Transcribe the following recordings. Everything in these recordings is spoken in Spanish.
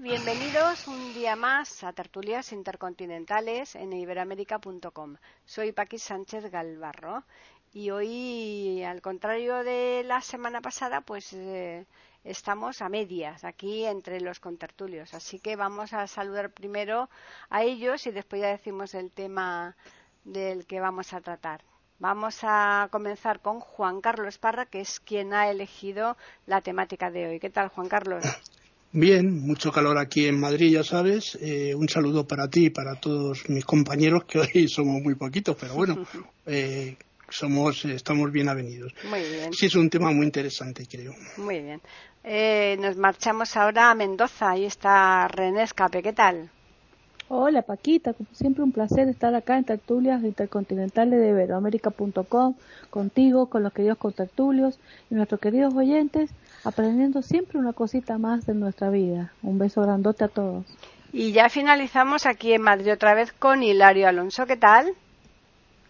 Bienvenidos un día más a Tertulias Intercontinentales en iberoamérica.com. Soy Paqui Sánchez Galvarro y hoy, al contrario de la semana pasada, pues eh, estamos a medias aquí entre los contertulios. Así que vamos a saludar primero a ellos y después ya decimos el tema del que vamos a tratar. Vamos a comenzar con Juan Carlos Parra, que es quien ha elegido la temática de hoy. ¿Qué tal, Juan Carlos? Bien, mucho calor aquí en Madrid, ya sabes. Eh, un saludo para ti y para todos mis compañeros, que hoy somos muy poquitos, pero bueno, eh, somos, estamos bien avenidos. Muy bien. Sí, es un tema muy interesante, creo. Muy bien. Eh, nos marchamos ahora a Mendoza. Ahí está René Escape. ¿Qué tal? Hola Paquita, como siempre un placer estar acá en Tertulias Intercontinentales de Iberoamérica.com, contigo, con los queridos contertulios y nuestros queridos oyentes, aprendiendo siempre una cosita más de nuestra vida. Un beso grandote a todos. Y ya finalizamos aquí en Madrid otra vez con Hilario Alonso. ¿Qué tal?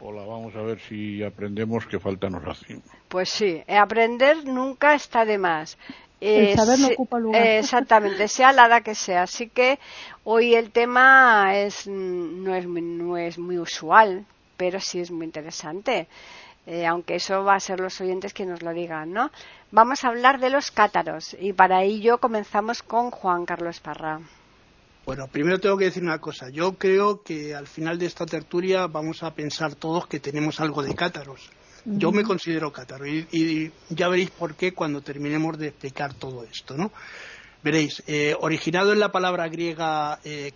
Hola, vamos a ver si aprendemos que falta nos hace. Pues sí, aprender nunca está de más. El saber no ocupa lugar. exactamente, sea la edad que sea. Así que hoy el tema es, no, es, no es muy usual, pero sí es muy interesante. Eh, aunque eso va a ser los oyentes que nos lo digan, ¿no? Vamos a hablar de los cátaros y para ello comenzamos con Juan Carlos Parra. Bueno, primero tengo que decir una cosa. Yo creo que al final de esta tertulia vamos a pensar todos que tenemos algo de cátaros. Yo me considero cátaro y, ya veréis por qué cuando terminemos de explicar todo esto, ¿no? Veréis, eh, originado en la palabra griega eh,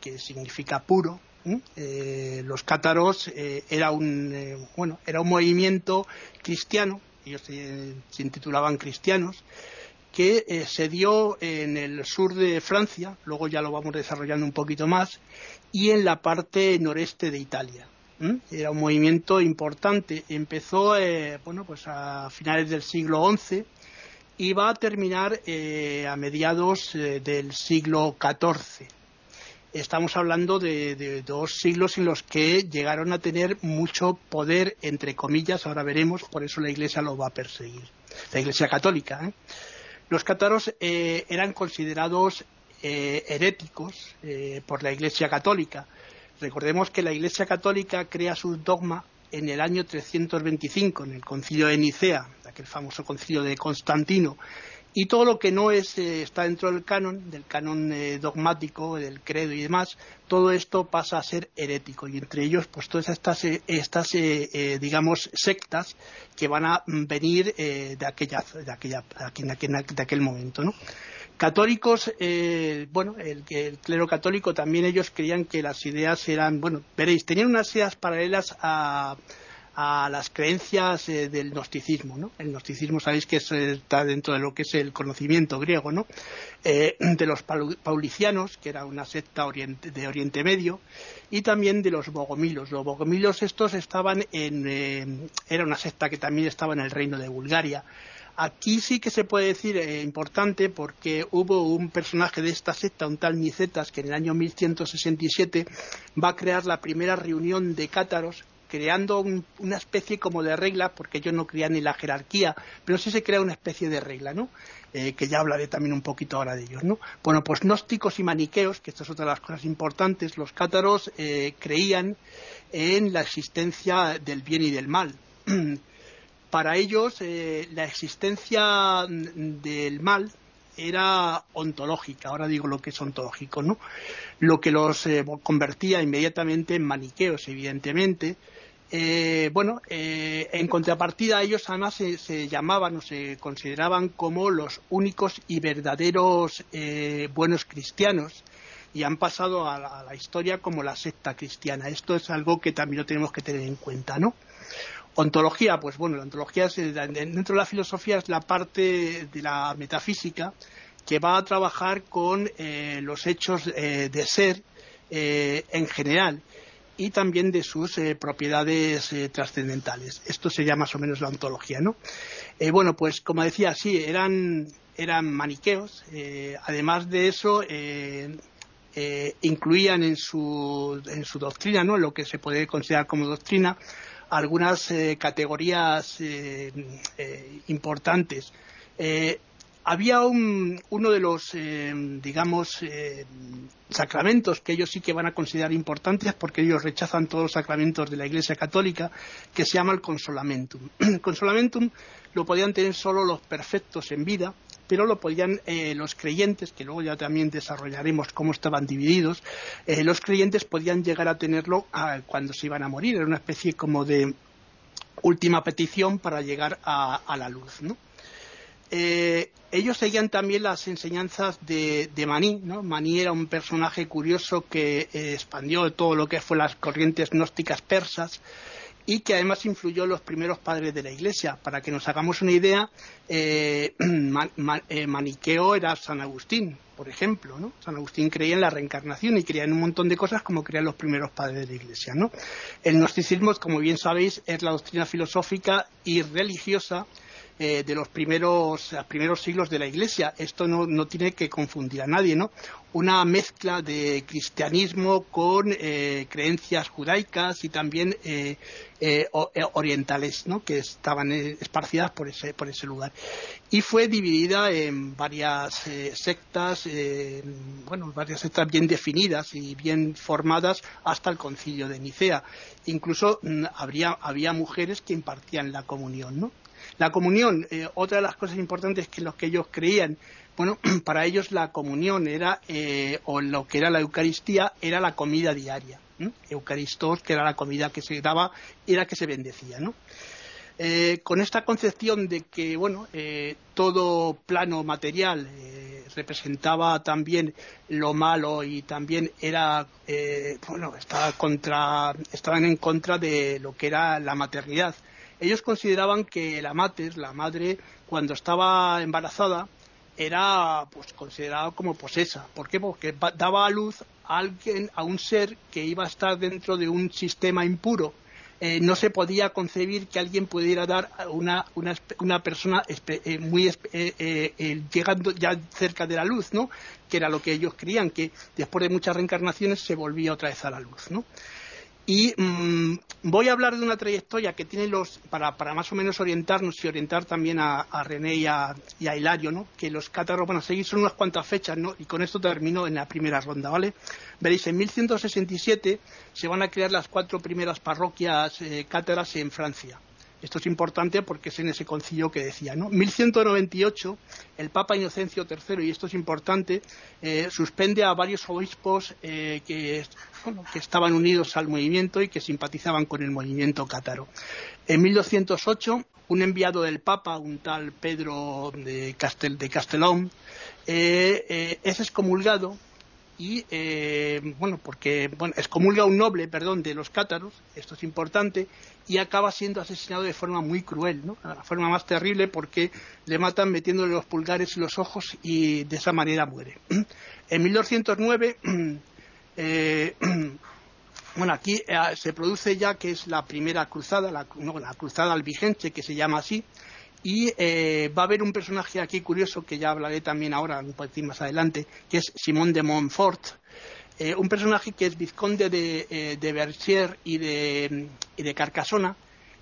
que significa puro, eh, los cátaros eh, era un bueno era un movimiento cristiano, ellos se, se intitulaban cristianos, que se dio en el sur de Francia, luego ya lo vamos desarrollando un poquito más, y en la parte noreste de Italia. Era un movimiento importante. Empezó eh, bueno, pues a finales del siglo XI y va a terminar eh, a mediados eh, del siglo XIV. Estamos hablando de, dos siglos en los que llegaron a tener mucho poder, entre comillas, ahora veremos, por eso la Iglesia lo va a perseguir. La Iglesia católica. Los cátaros eran considerados heréticos por la Iglesia católica Recordemos que la Iglesia Católica crea su dogma en el año 325, en el concilio de Nicea, aquel famoso concilio de Constantino, y todo lo que no es, eh, está dentro del canon, del canon eh, dogmático, del credo y demás, todo esto pasa a ser herético. Y entre ellos, pues todas estas, eh, estas digamos, sectas que van a venir de, aquella, de, aquella, de aquel momento, ¿no? Católicos, eh, bueno, el, clero católico también ellos creían que las ideas eran, bueno, veréis, tenían unas ideas paralelas a, las creencias eh, del gnosticismo, ¿no? El gnosticismo sabéis que está dentro de lo que es el conocimiento griego, ¿no? Eh, de los paulicianos, que era una secta de Oriente Medio, y también de los bogomilos. Los bogomilos estos estaban en, era una secta que también estaba en el reino de Bulgaria. Aquí sí que se puede decir eh, importante porque hubo un personaje de esta secta, un tal Nicetas, que en el año 1167 va a crear la primera reunión de cátaros creando una especie como de regla, porque ellos no creían ni la jerarquía, pero sí se crea una especie de regla, ¿no? Eh, que ya hablaré también un poquito ahora de ellos, ¿no? Bueno, pues gnósticos y maniqueos, que esto es otra de las cosas importantes, los cátaros eh, creían en la existencia del bien y del mal. para ellos eh, la existencia del mal era ontológica, ahora digo lo que es ontológico, ¿no? Lo que los eh, convertía inmediatamente en maniqueos, evidentemente. Eh, bueno, en contrapartida ellos además se, llamaban o se consideraban como los únicos y verdaderos buenos cristianos y han pasado a la, a la, historia como la secta cristiana. Esto es algo que también lo tenemos que tener en cuenta, ¿no? Ontología, pues bueno, la ontología dentro de la filosofía es la parte de la metafísica que va a trabajar con los hechos de ser en general y también de sus propiedades trascendentales. Esto sería más o menos la ontología, ¿no? bueno, pues como decía, sí, eran, eran maniqueos. además de eso, eh, incluían en su, en su doctrina, ¿no? lo que se puede considerar como doctrina, algunas eh, categorías eh, importantes. había un, uno de los, digamos, sacramentos que ellos sí que van a considerar importantes porque ellos rechazan todos los sacramentos de la Iglesia Católica, que se llama el consolamentum. El consolamentum lo podían tener solo los perfectos en vida pero lo podían eh, los creyentes, que luego ya también desarrollaremos cómo estaban divididos, eh, los creyentes podían llegar a tenerlo ah, cuando se iban a morir, era una especie como de última petición para llegar a, la luz, eh, ellos seguían también las enseñanzas de, de Maní. ¿no? Maní era un personaje curioso que expandió todo lo que fue las corrientes gnósticas persas y que además influyó los primeros padres de la Iglesia. Para que nos hagamos una idea, eh, eh, Maniqueo era San Agustín, por ejemplo. ¿no? San Agustín creía en la reencarnación y creía en un montón de cosas como creían los primeros padres de la Iglesia. El gnosticismo, como bien sabéis, es la doctrina filosófica y religiosa eh, de los primeros, primeros siglos de la Iglesia. Esto no, no, tiene que confundir a nadie, ¿no? Una mezcla de cristianismo con eh, creencias judaicas y también eh, orientales, ¿no? Que estaban esparcidas por ese, por ese lugar. Y fue dividida en varias sectas, bueno, varias sectas bien definidas y bien formadas hasta el concilio de Nicea. Incluso mm, había mujeres que impartían la comunión, ¿no? La comunión, eh, otra de las cosas importantes que los que ellos creían, bueno, para ellos la comunión era, eh, o lo que era la Eucaristía, era la comida diaria. Eucaristos, que era la comida que se daba, era que se bendecía, ¿no? Eh, con esta concepción de que bueno todo plano material representaba también lo malo y también era bueno estaban en contra de lo que era la maternidad ellos consideraban que la mater, la madre, cuando estaba embarazada, era pues considerada como posesa. ¿Por qué? Porque daba a luz a alguien, a un ser que iba a estar dentro de un sistema impuro. Eh, no se podía concebir que alguien pudiera dar a una, una, persona eh, muy eh, llegando ya cerca de la luz, ¿no? Que era lo que ellos creían, que después de muchas reencarnaciones se volvía otra vez a la luz, ¿no? Y mm, voy a hablar de una trayectoria que tiene los, para, más o menos orientarnos y orientar también a, René y a, Hilario, ¿no? que los cátaros van a seguir son unas cuantas fechas, ¿no? y con esto termino en la primera ronda, ¿vale? Veréis, en 1167 se van a crear las cuatro primeras parroquias eh, cátaras en Francia. Esto es importante porque es en ese concilio que decía, ¿no? 1198, el Papa Inocencio III, y esto es importante, eh, suspende a varios obispos eh, que, que estaban unidos al movimiento y que simpatizaban con el movimiento cátaro. En 1208, un enviado del Papa, un tal Pedro de, Castel, Castellón, eh, es excomulgado y bueno porque bueno excomulga a un noble perdón de los cátaros esto es importante y acaba siendo asesinado de forma muy cruel ¿no? la forma más terrible porque le matan metiéndole los pulgares y los ojos y de esa manera muere en 1209 eh, bueno aquí eh, se produce ya que es la primera cruzada la, la cruzada que se llama así y eh, va a haber un personaje aquí curioso que ya hablaré también ahora, un poquito más adelante, que es Simón de Montfort, eh, un personaje que es vizconde de, de y de, de, Carcasona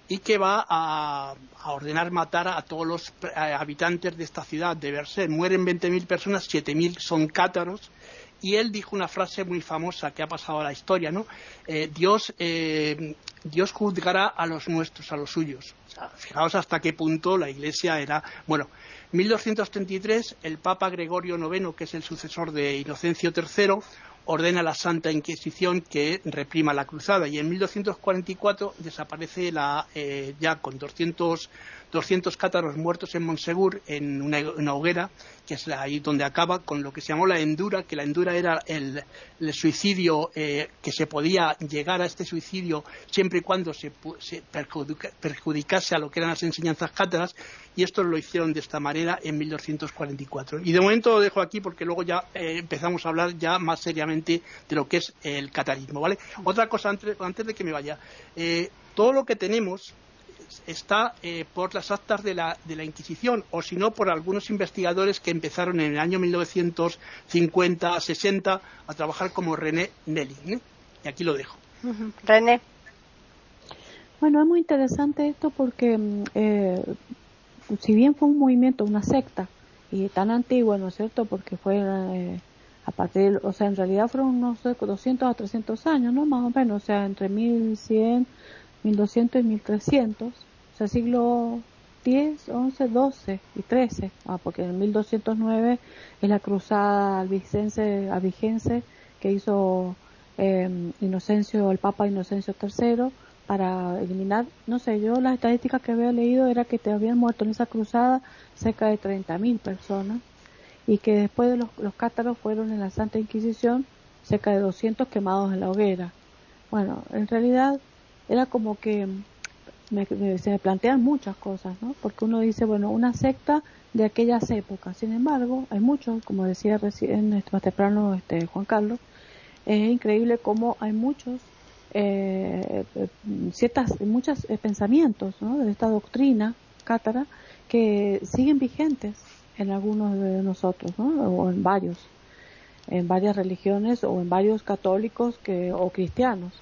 y que va a, ordenar matar a todos los habitantes de esta ciudad de Berchier. Mueren 20.000 personas, 7.000 son cátaros y él dijo una frase muy famosa que ha pasado a la historia, ¿no? Dios, Dios juzgará a los nuestros, a los suyos fijaos hasta qué punto la Iglesia era. Bueno, 1233, el Papa Gregorio IX, que es el sucesor de Inocencio III, ordena la Santa Inquisición que reprima la cruzada. Y en 1244 desaparece la, eh, ya con 200 200 cátaros muertos en Monsegur en una, hoguera, que es ahí donde acaba con lo que se llamó la endura, que la endura era el, suicidio, eh, que se podía llegar a este suicidio siempre y cuando se, perjudicase a lo que eran las enseñanzas cátaras, y esto lo hicieron de esta manera en 1244. Y de momento lo dejo aquí porque luego ya eh, empezamos a hablar ya más seriamente de lo que es el catarismo, ¿vale? Otra cosa antes, de que me vaya. Eh, todo lo que tenemos está eh, por las actas de la, de la Inquisición o si no por algunos investigadores que empezaron en el año 1950-60 a trabajar como René Nelly. ¿eh? Y aquí lo dejo. René. Bueno, es muy interesante esto porque mm, eh, si bien fue un movimiento, una secta, y tan antiguo, ¿no es cierto? Porque fue a partir, o sea, en realidad fueron unos 200 a 300 años, ¿no? Más o menos, o sea, entre 1100 1200 y 1300, o sea, siglo X, XI, XII y XIII, ah, porque en 1209 es la cruzada albigense, albigense que hizo eh, Inocencio, el Papa Inocencio III, para eliminar, no sé, yo las estadísticas que había leído era que te habían muerto en esa cruzada cerca de 30.000 personas y que después de los, los cátaros fueron en la Santa Inquisición cerca de 200 quemados en la hoguera. Bueno, en realidad era como que se me plantean muchas cosas, ¿no? Porque uno dice, bueno, una secta de aquellas épocas. Sin embargo, hay muchos, como decía recién este, más temprano este, Juan Carlos, es increíble cómo hay muchos, eh, ciertas, muchos eh, pensamientos ¿no? de esta doctrina cátara que siguen vigentes en algunos de nosotros, ¿no? o en varios, en varias religiones o en varios católicos que, o cristianos.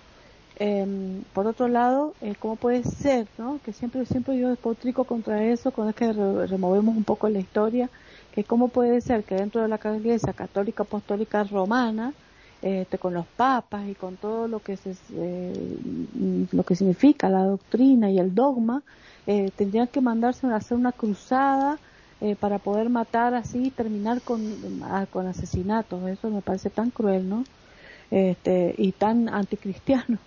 Eh, por otro lado, eh, ¿cómo puede ser, no? Que siempre, siempre yo despotrico contra eso, cuando es que removemos un poco la historia, que cómo puede ser que dentro de la Iglesia Católica Apostólica Romana, este, con los papas y con todo lo que se, lo que significa la doctrina y el dogma, eh, tendrían que mandarse a hacer una cruzada eh, para poder matar así y terminar con, con asesinatos. Eso me parece tan cruel, ¿no? Este, y tan anticristiano.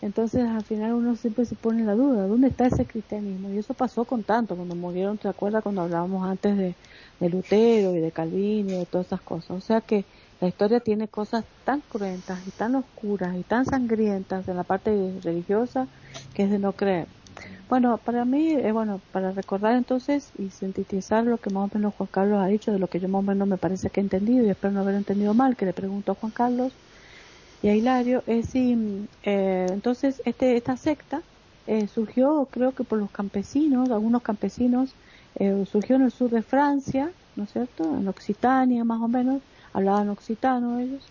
Entonces al final uno siempre se pone la duda, ¿dónde está ese cristianismo? Y eso pasó con tanto, cuando murieron, ¿te acuerdas cuando hablábamos antes de, de Lutero y de Calvino y de todas esas cosas? O sea que la historia tiene cosas tan cruentas y tan oscuras y tan sangrientas en la parte religiosa que es de no creer. Bueno, para mí, eh, bueno, para recordar entonces y sintetizar lo que más o menos Juan Carlos ha dicho, de lo que yo más o menos me parece que he entendido y espero no haber entendido mal, que le pregunto a Juan Carlos, y a Hilario es si eh, entonces este esta secta eh, surgió creo que por los campesinos algunos campesinos eh, surgió en el sur de Francia no es cierto en Occitania más o menos hablaban occitano ellos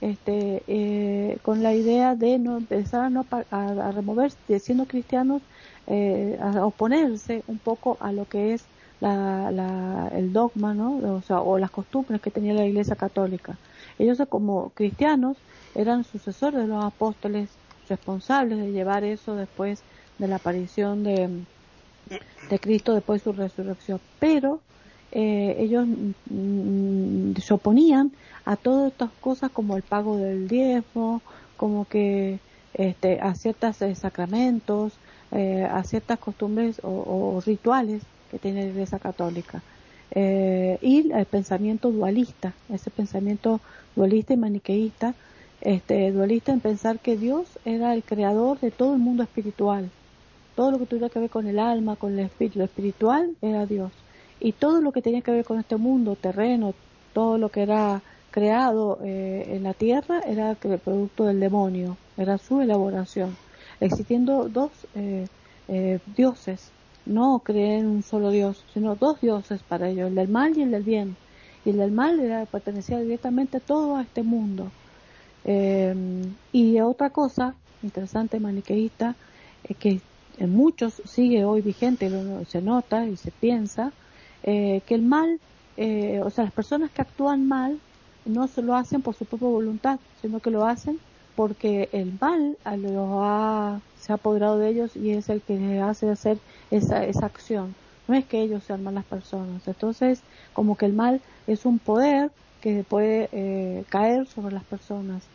este eh, con la idea de no empezar a, no, a, removerse siendo cristianos eh, a oponerse un poco a lo que es la, el dogma no o, sea, o las costumbres que tenía la Iglesia Católica ellos como cristianos eran sucesores de los apóstoles, responsables de llevar eso después de la aparición de, de Cristo, después de su resurrección. Pero eh, ellos mm, se oponían a todas estas cosas como el pago del diezmo, como que este, a ciertos eh, sacramentos, eh, a ciertas costumbres o, rituales que tiene la Iglesia Católica. Y el pensamiento dualista, ese pensamiento dualista y maniqueísta este, dualista en pensar que Dios era el creador de todo el mundo espiritual. Todo lo que tuviera que ver con el alma, con el espíritu, lo espiritual era Dios. Y todo lo que tenía que ver con este mundo terreno, todo lo que era creado eh, en la tierra era el producto del demonio, era su elaboración. Existiendo dos eh, eh, dioses, no creen en un solo Dios, sino dos dioses para ellos, el del mal y el del bien. Y el del mal era, pertenecía directamente todo a este mundo. Eh, y otra cosa interesante maniqueísta es que en muchos sigue hoy vigente, se nota y se piensa, eh, que el mal, eh, o sea, las personas que actúan mal no se lo hacen por su propia voluntad, sino que lo hacen porque el mal ha, se ha apoderado de ellos y es el que hace hacer esa, esa acción. No es que ellos sean malas personas. Entonces, como que el mal es un poder que puede eh, caer sobre las personas.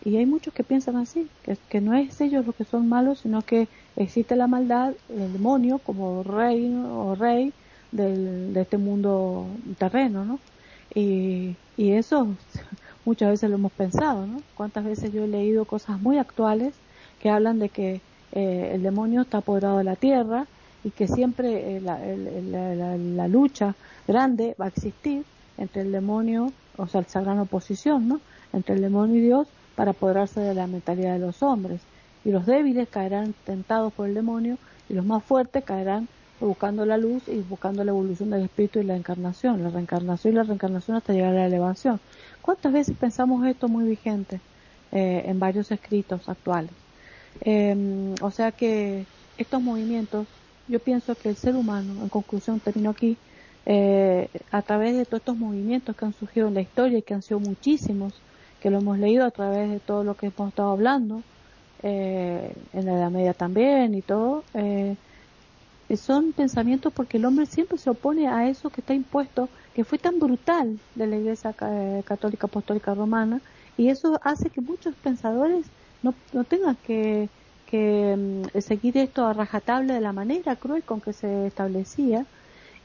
Y hay muchos que piensan así, que, que no es ellos los que son malos, sino que existe la maldad, el demonio como rey o rey del, de este mundo terreno, ¿no? Y, y eso muchas veces lo hemos pensado, ¿no? Cuántas veces yo he leído cosas muy actuales que hablan de que eh, el demonio está apoderado de la tierra y que siempre eh, la, la, lucha grande va a existir entre el demonio, o sea, esa gran oposición, ¿no? Entre el demonio y Dios para apoderarse de la mentalidad de los hombres. Y los débiles caerán tentados por el demonio y los más fuertes caerán buscando la luz y buscando la evolución del espíritu y la encarnación, la reencarnación y la reencarnación hasta llegar a la elevación. ¿Cuántas veces pensamos esto muy vigente eh, en varios escritos actuales? Em, o sea que estos movimientos, yo pienso que el ser humano, en conclusión termino aquí, eh, a través de todos estos movimientos que han surgido en la historia y que han sido muchísimos, que lo hemos leído a través de todo lo que hemos estado hablando, eh, en la Edad Media también y todo, eh, son pensamientos porque el hombre siempre se opone a eso que está impuesto, que fue tan brutal de la Iglesia Católica Apostólica Romana, y eso hace que muchos pensadores no, no tengan que, mm, seguir esto a rajatabla de la manera cruel con que se establecía,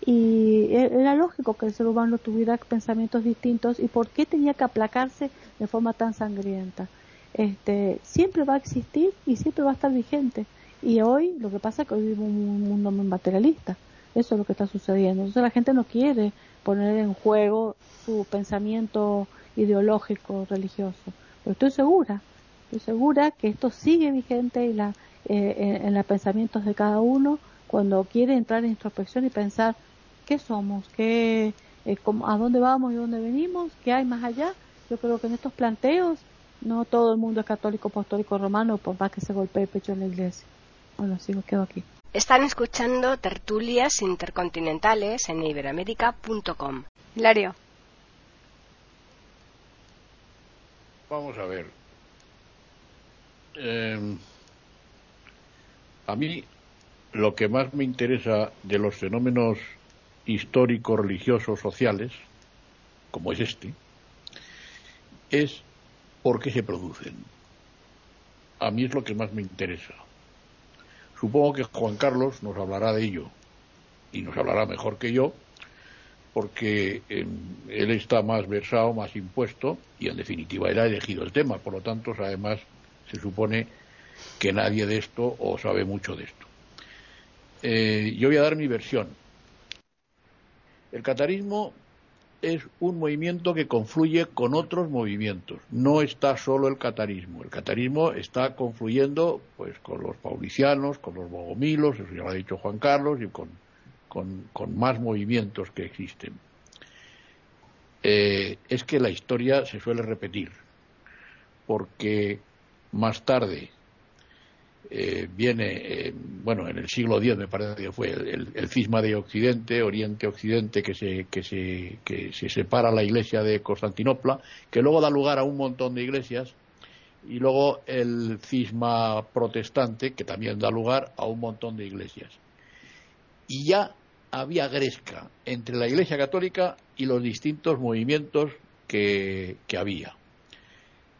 y e, era lógico que el ser humano tuviera pensamientos distintos y por qué tenía que aplacarse de forma tan sangrienta. Este, siempre va a existir y siempre va a estar vigente. Y hoy lo que pasa es que hoy vivimos un mundo materialista. Eso es lo que está sucediendo. Entonces la gente no quiere poner en juego su pensamiento ideológico, religioso. Pero estoy segura, estoy segura que esto sigue vigente y la, eh, en, los pensamientos de cada uno cuando quiere entrar en introspección y pensar qué somos, qué, eh, a dónde vamos y dónde venimos, qué hay más allá. Yo creo que en estos planteos no todo el mundo es católico, apostólico, romano, por más que se golpee el pecho en la iglesia. Bueno, sigo, quedo aquí. Están escuchando tertulias intercontinentales en iberamérica.com. Hilario. Vamos a ver. Em, a mí lo que más me interesa de los fenómenos históricos, religiosos, sociales, como es este, es por qué se producen. A mí es lo que más me interesa. Supongo que Juan Carlos nos hablará de ello y nos hablará mejor que yo, porque em, él está más versado, más impuesto y en definitiva él ha elegido el tema. Por lo tanto, además se supone que nadie de esto o sabe mucho de esto. Eh, yo voy a dar mi versión. El catarismo es un movimiento que confluye con otros movimientos. No está solo el catarismo. El catarismo está confluyendo pues con los paulicianos, con los bogomilos, eso ya lo ha dicho Juan Carlos, y con, con, más movimientos que existen. Eh, es que la historia se suele repetir, porque más tarde eh, viene, eh, bueno, en el siglo X me parece que fue el, cisma de Occidente, Oriente-Occidente, que se, que, se, que se separa la iglesia de Constantinopla, que luego da lugar a un montón de iglesias, y luego el cisma protestante, que también da lugar a un montón de iglesias. Y ya había gresca entre la iglesia católica y los distintos movimientos que había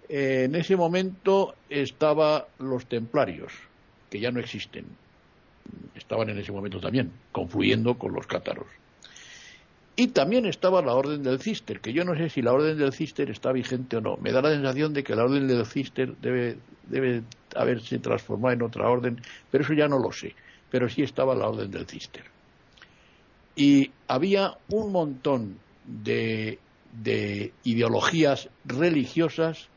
en ese momento estaban los templarios, que ya no existen. Estaban en ese momento también, confluyendo con los cátaros. Y también estaba la Orden del Cister, que yo no sé si la Orden del Cister está vigente o no. Me da la sensación de que la Orden del Cister debe, debe haberse transformado en otra orden, pero eso ya no lo sé. Pero sí estaba la Orden del Cister. Y había un montón de, de ideologías religiosas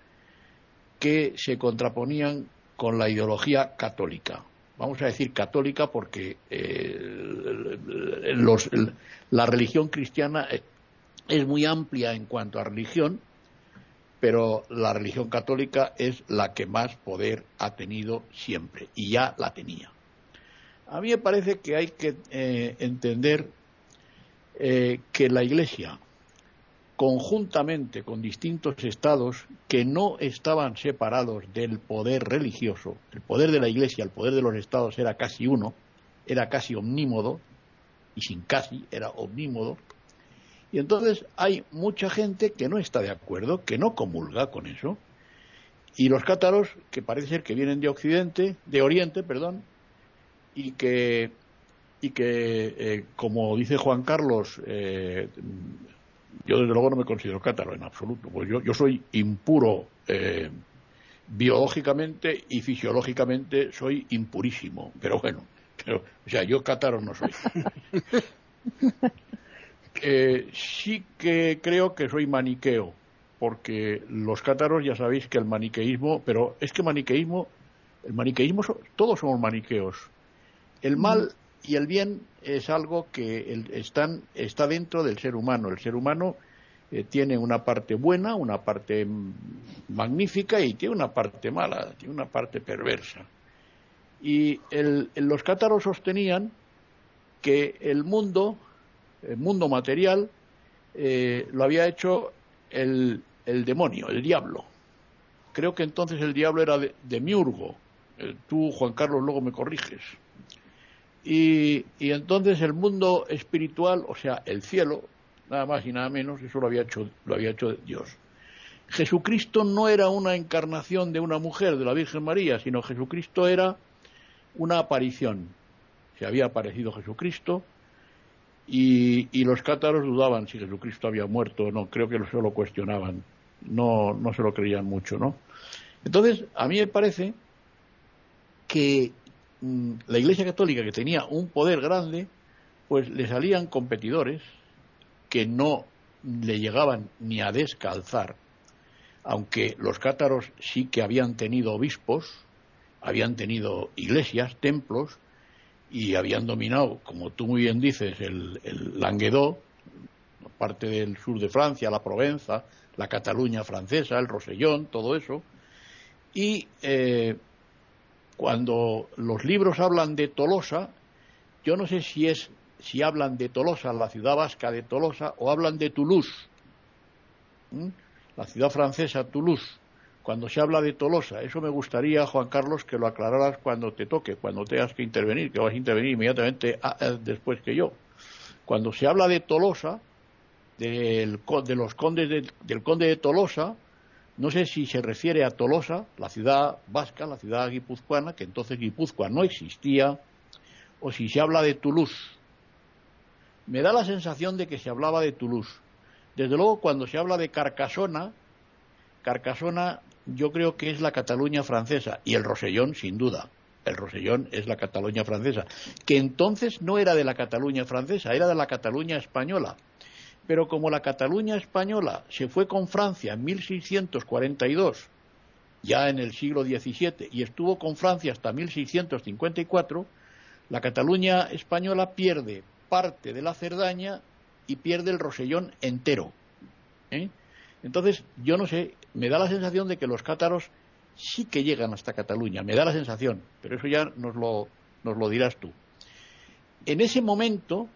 que se contraponían con la ideología católica. Vamos a decir católica porque eh, la religión cristiana es muy amplia en cuanto a religión, pero la religión católica es la que más poder ha tenido siempre y ya la tenía. A mí me parece que hay que eh, entender eh, que la Iglesia conjuntamente con distintos estados que no estaban separados del poder religioso. El poder de la Iglesia, el poder de los estados era casi uno, era casi omnímodo, y sin casi, era omnímodo, Y entonces hay mucha gente que no está de acuerdo, que no comulga con eso. Y los cátaros, que parece ser que vienen de Occidente, de Oriente, perdón, y que, y que eh, como dice Juan Carlos, eh, yo desde luego no me considero cátaro en absoluto, pues yo, yo soy impuro eh, biológicamente y fisiológicamente soy impurísimo, pero bueno, pero, o sea, yo cátaro no soy. Eh, sí que creo que soy maniqueo, porque los cátaros ya sabéis que el maniqueísmo, pero es que maniqueísmo, el maniqueísmo, todos somos maniqueos. El mal y el bien es algo que están, está dentro del ser humano. El ser humano eh, tiene una parte buena, una parte magnífica y tiene una parte mala, tiene una parte perversa. Y los cátaros sostenían que el mundo, el mundo material, eh, lo había hecho el, demonio, el diablo. Creo que entonces el diablo era de, Miurgo. Eh, tú, Juan Carlos, luego me corriges. Y, entonces el mundo espiritual, o sea, el cielo, nada más y nada menos, eso lo había hecho, lo había hecho Dios. Jesucristo no era una encarnación de una mujer, de la Virgen María, sino Jesucristo era una aparición. Se había aparecido Jesucristo y, y los cátaros dudaban si Jesucristo había muerto o no, creo que se lo cuestionaban, no, no se lo creían mucho, ¿no? Entonces, a mí me parece que la Iglesia Católica, que tenía un poder grande, pues le salían competidores, que no le llegaban ni a descalzar, aunque los cátaros sí que habían tenido obispos, habían tenido iglesias, templos, y habían dominado, como tú muy bien dices, el, Languedoc, parte del sur de Francia, la Provenza, la Cataluña francesa, el Rosellón, todo eso. Y eh, cuando los libros hablan de Tolosa, yo no sé si es si hablan de Tolosa, la ciudad vasca de Tolosa, o hablan de Toulouse, la ciudad francesa Toulouse, cuando se habla de Tolosa. Eso me gustaría, Juan Carlos, que lo aclararas cuando te toque, cuando tengas que intervenir, que vas a intervenir inmediatamente eh, después que yo. Cuando se habla de Tolosa, del, de los condes del conde de Tolosa, no sé si se refiere a Tolosa, la ciudad vasca, la ciudad guipuzcoana, que entonces Guipúzcoa no existía, o si se habla de Toulouse, me da la sensación de que se hablaba de Toulouse. Desde luego, cuando se habla de Carcasona, Carcasona yo creo que es la Cataluña francesa y el Rosellón, sin duda. El Rosellón es la Cataluña francesa, que entonces no era de la Cataluña francesa, era de la Cataluña española. Pero como la Cataluña española se fue con Francia en 1642, ya en el siglo XVII, y estuvo con Francia hasta 1654, la Cataluña española pierde parte de la Cerdaña y pierde el Rosellón entero. ¿eh? Entonces, yo no sé, me da la sensación de que los cátaros sí que llegan hasta Cataluña, me da la sensación, pero eso ya nos lo, nos lo dirás tú. En ese momento,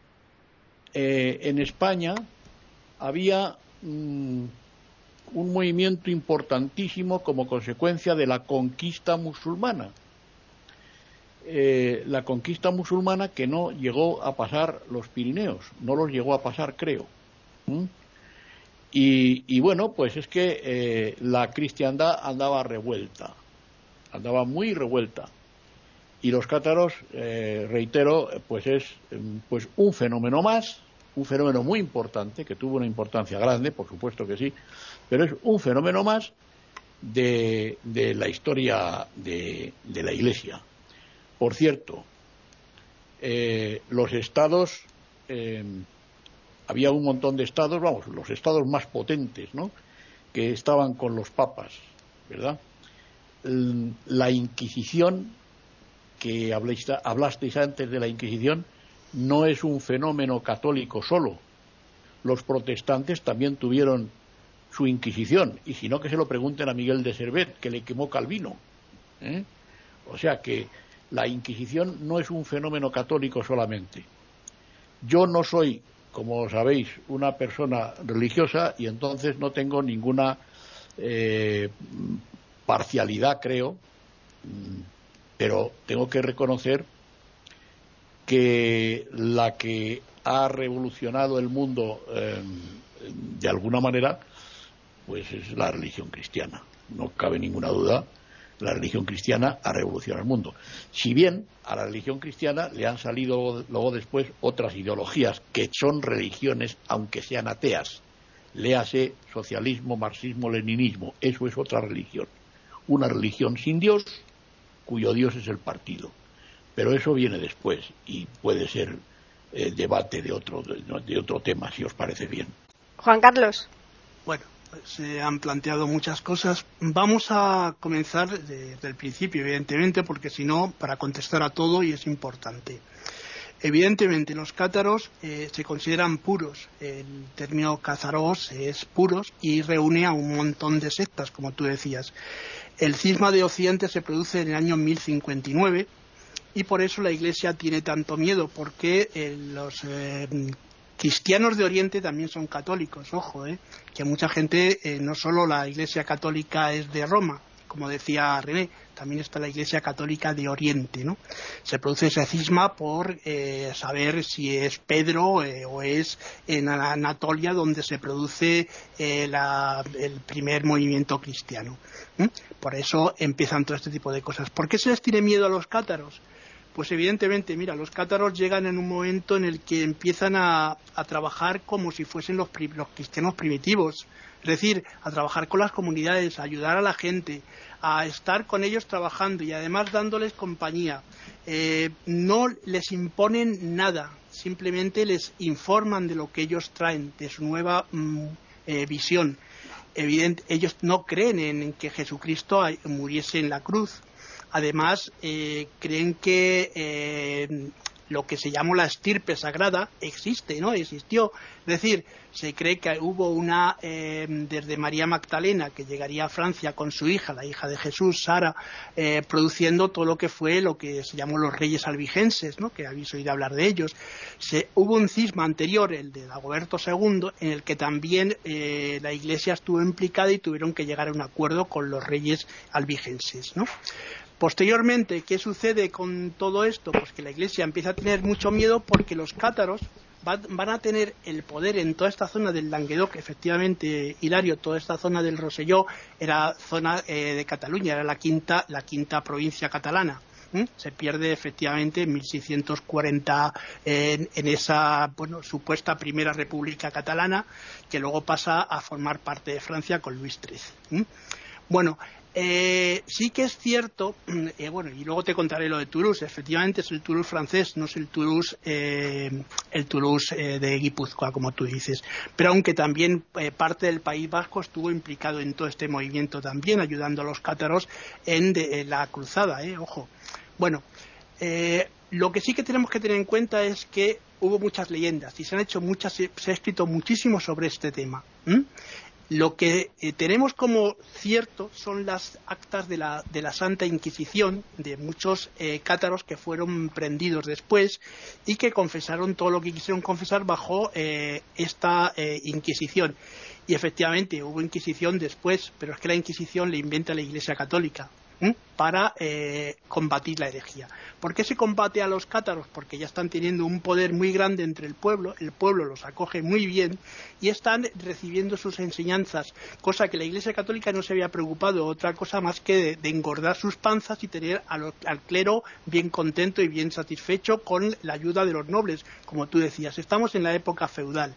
eh, en España, había mm, un movimiento importantísimo como consecuencia de la conquista musulmana. Eh, la conquista musulmana que no llegó a pasar los Pirineos, no los llegó a pasar, creo. Y, bueno, pues es que eh, la cristiandad andaba revuelta, andaba muy revuelta. Y los cátaros, eh, reitero, pues es pues un fenómeno más, un fenómeno muy importante, que tuvo una importancia grande, por supuesto que sí, pero es un fenómeno más de, la historia de la Iglesia. Por cierto, eh, los estados, eh, había un montón de estados, vamos, los estados más potentes, ¿no? Que estaban con los papas, ¿verdad? La Inquisición, que hablasteis antes de la Inquisición, no es un fenómeno católico solo. Los protestantes también tuvieron su Inquisición, y si no que se lo pregunten a Miguel de Servet, que le quemó Calvino. ¿eh? O sea que la Inquisición no es un fenómeno católico solamente. Yo no soy, como sabéis, una persona religiosa y entonces no tengo ninguna eh, parcialidad, creo, mm, pero tengo que reconocer que la que ha revolucionado el mundo eh, de alguna manera, pues es la religión cristiana. No cabe ninguna duda, la religión cristiana ha revolucionado el mundo. Si bien a la religión cristiana le han salido luego después otras ideologías que son religiones, aunque sean ateas. Léase socialismo, marxismo, leninismo. Eso es otra religión. Una religión sin Dios, cuyo Dios es el partido. Pero eso viene después y puede ser el debate de otro, de otro tema, si os parece bien. Juan Carlos. Bueno, se han planteado muchas cosas. Vamos a comenzar desde el principio, evidentemente, porque si no, para contestar a todo y es importante. Evidentemente, los cátaros eh, se consideran puros. El término cázaros es puros y reúne a un montón de sectas, como tú decías. El cisma de Occidente se produce en el año 1059 y por eso la Iglesia tiene tanto miedo, porque eh, los eh, cristianos de Oriente también son católicos, ojo, eh, que mucha gente, no solo la Iglesia católica es de Roma, como decía René, también está la Iglesia Católica de Oriente, ¿no? Se produce ese cisma por saber si es Pedro o es en Anatolia donde se produce el primer movimiento cristiano. Por eso empiezan todo este tipo de cosas. ¿Por qué se les tiene miedo a los cátaros? Pues evidentemente, mira, los cátaros llegan en un momento en el que empiezan a, trabajar como si fuesen los, cristianos primitivos, es decir, a trabajar con las comunidades, a ayudar a la gente, a estar con ellos trabajando y además dándoles compañía. Eh, no les imponen nada, simplemente les informan de lo que ellos traen, de su nueva mm, eh, visión. Evidente, ellos no creen en que Jesucristo muriese en la cruz, Además, eh, creen que lo que se llamó la estirpe sagrada existe, ¿no? Existió. Es decir, se cree que hubo una eh, desde María Magdalena que llegaría a Francia con su hija, la hija de Jesús, Sara, produciendo todo lo que fue lo que se llamó los reyes albigenses, ¿no? Que habéis oído hablar de ellos. Se, hubo un cisma anterior, el de Dagoberto II, en el que también la Iglesia estuvo implicada y tuvieron que llegar a un acuerdo con los reyes albigenses, ¿no? Posteriormente, ¿qué sucede con todo esto? Pues que la Iglesia empieza a tener mucho miedo porque los cátaros van, a tener el poder en toda esta zona del Languedoc, efectivamente, Hilario, toda esta zona del Roselló era zona eh, de Cataluña, era la quinta, la quinta provincia catalana. Se pierde efectivamente en 1640 en, en esa supuesta primera república catalana, que luego pasa a formar parte de Francia con Luis XIII. Bueno, eh, sí que es cierto, eh, bueno, y luego te contaré lo de Toulouse, efectivamente es el Toulouse francés, no es el Toulouse, eh, el Toulouse de Guipúzcoa, como tú dices, pero aunque también parte del País Vasco estuvo implicado en todo este movimiento también, ayudando a los cátaros en, la cruzada, ojo. Bueno, lo que sí que tenemos que tener en cuenta es que hubo muchas leyendas y se han hecho muchas, se ha escrito muchísimo sobre este tema. Lo que eh, tenemos como cierto son las actas de la, Santa Inquisición de muchos eh, cátaros que fueron prendidos después y que confesaron todo lo que quisieron confesar bajo eh, esta Inquisición. Y efectivamente hubo Inquisición después, pero es que la Inquisición le inventa la Iglesia Católica para eh, combatir la herejía. ¿Por qué se combate a los cátaros? Porque ya están teniendo un poder muy grande entre el pueblo, el pueblo los acoge muy bien y están recibiendo sus enseñanzas, cosa que la Iglesia Católica no se había preocupado, otra cosa más que de, engordar sus panzas y tener al clero bien contento y bien satisfecho con la ayuda de los nobles, como tú decías. Estamos en la época feudal.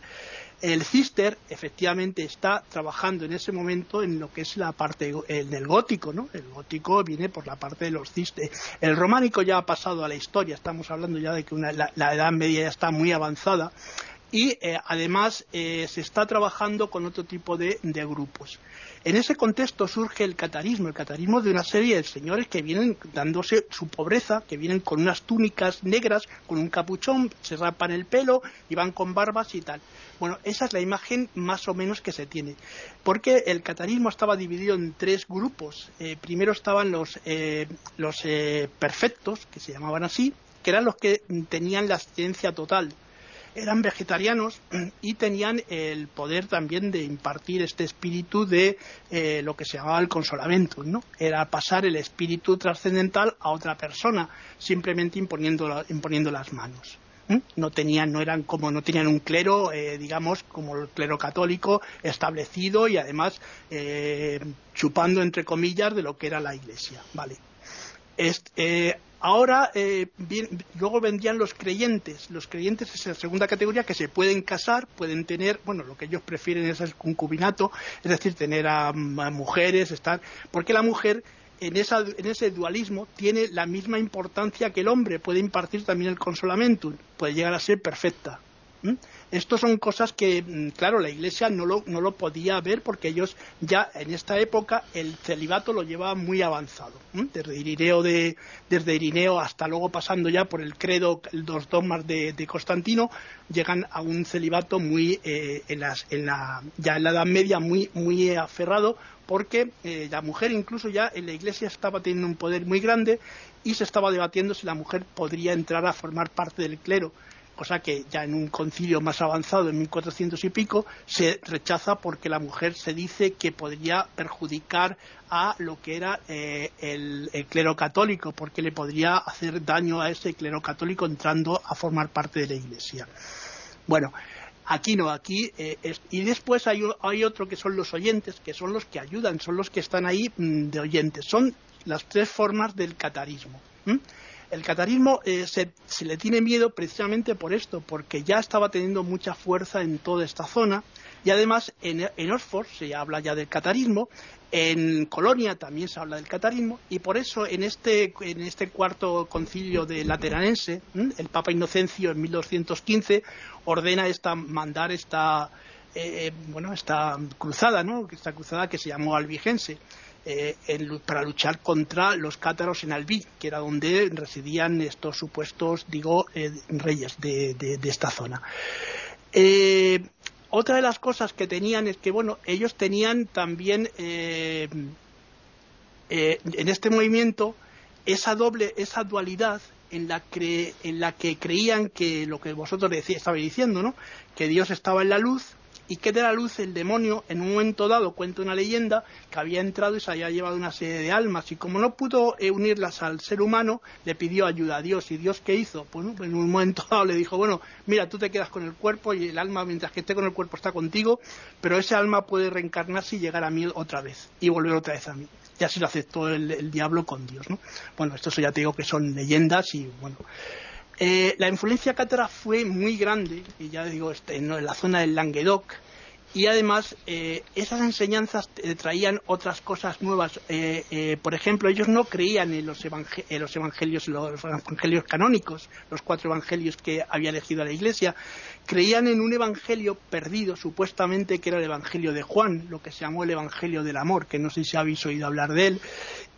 El Cister efectivamente está trabajando en ese momento en lo que es la parte del gótico, ¿no? El gótico viene por la parte de los Cister. El románico ya ha pasado a la historia, estamos hablando ya de que la, Edad Media ya está muy avanzada y eh, además eh, se está trabajando con otro tipo de grupos. En ese contexto surge el catarismo, el catarismo de una serie de señores que vienen dándose su pobreza, que vienen con unas túnicas negras, con un capuchón, se rapan el pelo y van con barbas y tal. Bueno, esa es la imagen más o menos que se tiene. Porque el catarismo estaba dividido en tres grupos. Eh, primero estaban los, eh, los eh, perfectos, que se llamaban así, que eran los que tenían la ciencia total eran vegetarianos y tenían el poder también de impartir este espíritu de eh, lo que se llamaba el consolamiento, ¿no? Era pasar el espíritu trascendental a otra persona, simplemente imponiendo, imponiendo las manos. no tenían no eran como no tenían un clero eh, digamos como el clero católico establecido y además eh, chupando entre comillas de lo que era la iglesia vale eh, ahora luego vendrían los creyentes los creyentes es la segunda categoría que se pueden casar pueden tener bueno lo que ellos prefieren es el concubinato es decir tener a, mujeres estar porque la mujer en, ese dualismo tiene la misma importancia que el hombre, puede impartir también el consolamentum, puede llegar a ser perfecta. Estas son cosas que, mm, claro, la Iglesia no lo, no lo, podía ver porque ellos ya en esta época el celibato lo llevaban muy avanzado. Desde, Irineo de, desde Irineo hasta luego pasando ya por el credo, los dogmas de, Constantino, llegan a un celibato muy, eh, en, las, en la, ya en la Edad Media muy, muy aferrado porque eh, la mujer incluso ya en la iglesia estaba teniendo un poder muy grande y se estaba debatiendo si la mujer podría entrar a formar parte del clero, cosa que ya en un concilio más avanzado en 1400 y pico se rechaza porque la mujer se dice que podría perjudicar a lo que era eh, el, clero católico, porque le podría hacer daño a ese clero católico entrando a formar parte de la iglesia. Bueno, Aquí no, aquí. Eh, y después hay, otro que son los oyentes, que son los que ayudan, son los que están ahí mm, de oyentes. Son las tres formas del catarismo. El catarismo eh, se, le tiene miedo precisamente por esto, porque ya estaba teniendo mucha fuerza en toda esta zona y además en, en Oxford se habla ya del catarismo en Colonia también se habla del catarismo y por eso en este, en este cuarto concilio de Lateranense, el Papa Inocencio en 1215 ordena esta, mandar esta, eh, bueno, esta cruzada, ¿no? esta cruzada que se llamó albigense. Eh, para luchar contra los cátaros en Albí, que era donde residían estos supuestos, digo, eh, reyes de, esta zona. Otra de las cosas que tenían es que, bueno, ellos tenían también eh, eh, en este movimiento esa doble, esa dualidad en la, en la que creían que lo que vosotros estabais diciendo, ¿no? Que Dios estaba en la luz y que de la luz el demonio en un momento dado cuenta una leyenda que había entrado y se había llevado una serie de almas y como no pudo eh, unirlas al ser humano le pidió ayuda a Dios y Dios qué hizo pues en un momento dado le dijo bueno mira tú te quedas con el cuerpo y el alma mientras que esté con el cuerpo está contigo pero ese alma puede reencarnarse y llegar a mí otra vez y volver otra vez a mí y así lo aceptó el, diablo con Dios ¿no? bueno esto ya te digo que son leyendas y bueno eh, la influencia cátara fue muy grande, y ya digo, este, en la zona del Languedoc, y además eh, esas enseñanzas eh, traían otras cosas nuevas. por ejemplo, ellos no creían en los, en los, evangelios, los evangelios canónicos, los cuatro evangelios que había elegido la Iglesia. Creían en un evangelio perdido, supuestamente que era el evangelio de Juan, lo que se llamó el evangelio del amor, que no sé si habéis oído hablar de él,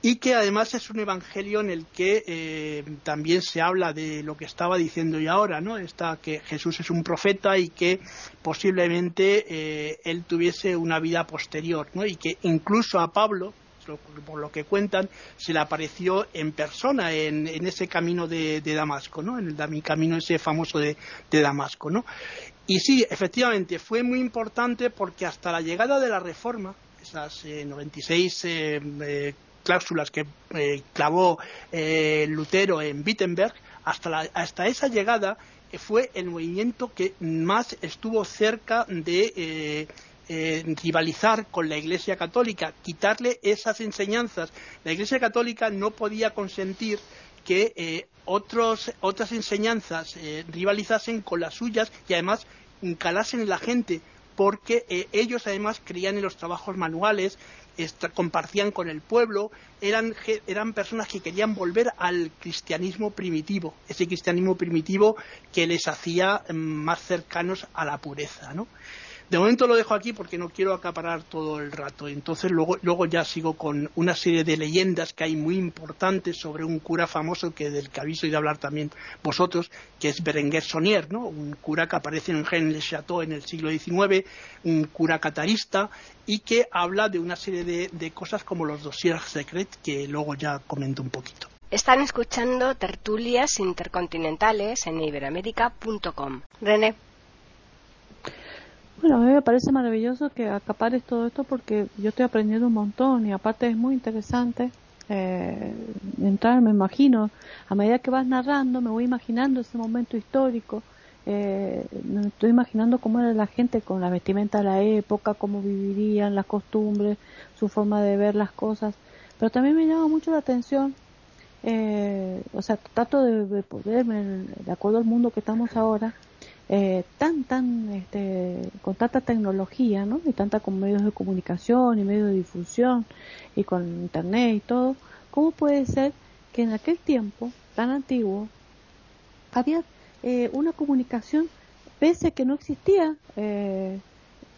y que además es un evangelio en el que eh, también se habla de lo que estaba diciendo yo ahora, ¿no? Está que Jesús es un profeta y que posiblemente eh, él tuviese una vida posterior, ¿no? Y que incluso a Pablo, por lo que cuentan, se le apareció en persona en, ese camino de, Damasco, ¿no? En el, camino ese famoso de, Damasco, ¿no? Y sí, efectivamente, fue muy importante porque hasta la llegada de la Reforma, esas 96 eh, cláusulas que eh, clavó eh, Lutero en Wittenberg, hasta, hasta esa llegada eh, fue el movimiento que más estuvo cerca de rivalizar con la Iglesia Católica, quitarle esas enseñanzas. La Iglesia Católica no podía consentir que otras enseñanzas rivalizasen con las suyas y además calasen en la gente porque ellos además creían en los trabajos manuales, compartían con el pueblo, eran, eran personas que querían volver al cristianismo primitivo, ese cristianismo primitivo que les hacía mm, más cercanos a la pureza, ¿no? De momento lo dejo aquí porque no quiero acaparar todo el rato. Entonces luego, luego ya sigo con una serie de leyendas que hay muy importantes sobre un cura famoso que del que habéis oído hablar también vosotros, que es Berenguer Sonier, ¿no? un cura que aparece en Rennes Chateau en el siglo XIX, un cura catarista y que habla de una serie de, de cosas como los dossiers secrets que luego ya comento un poquito. Están escuchando tertulias intercontinentales en iberamérica.com. René. Bueno, a mí me parece maravilloso que acapares todo esto porque yo estoy aprendiendo un montón y aparte es muy interesante eh, entrar, me imagino, a medida que vas narrando, me voy imaginando ese momento histórico, eh, me estoy imaginando cómo era la gente con la vestimenta de la época, cómo vivirían, las costumbres, su forma de ver las cosas, pero también me llama mucho la atención, eh, o sea, trato de, de poderme, de acuerdo al mundo que estamos ahora, eh, tan, tan, este, con tanta tecnología, ¿no? Y tanta con medios de comunicación y medios de difusión y con internet y todo, ¿cómo puede ser que en aquel tiempo tan antiguo había eh, una comunicación, pese a que no existía, eh,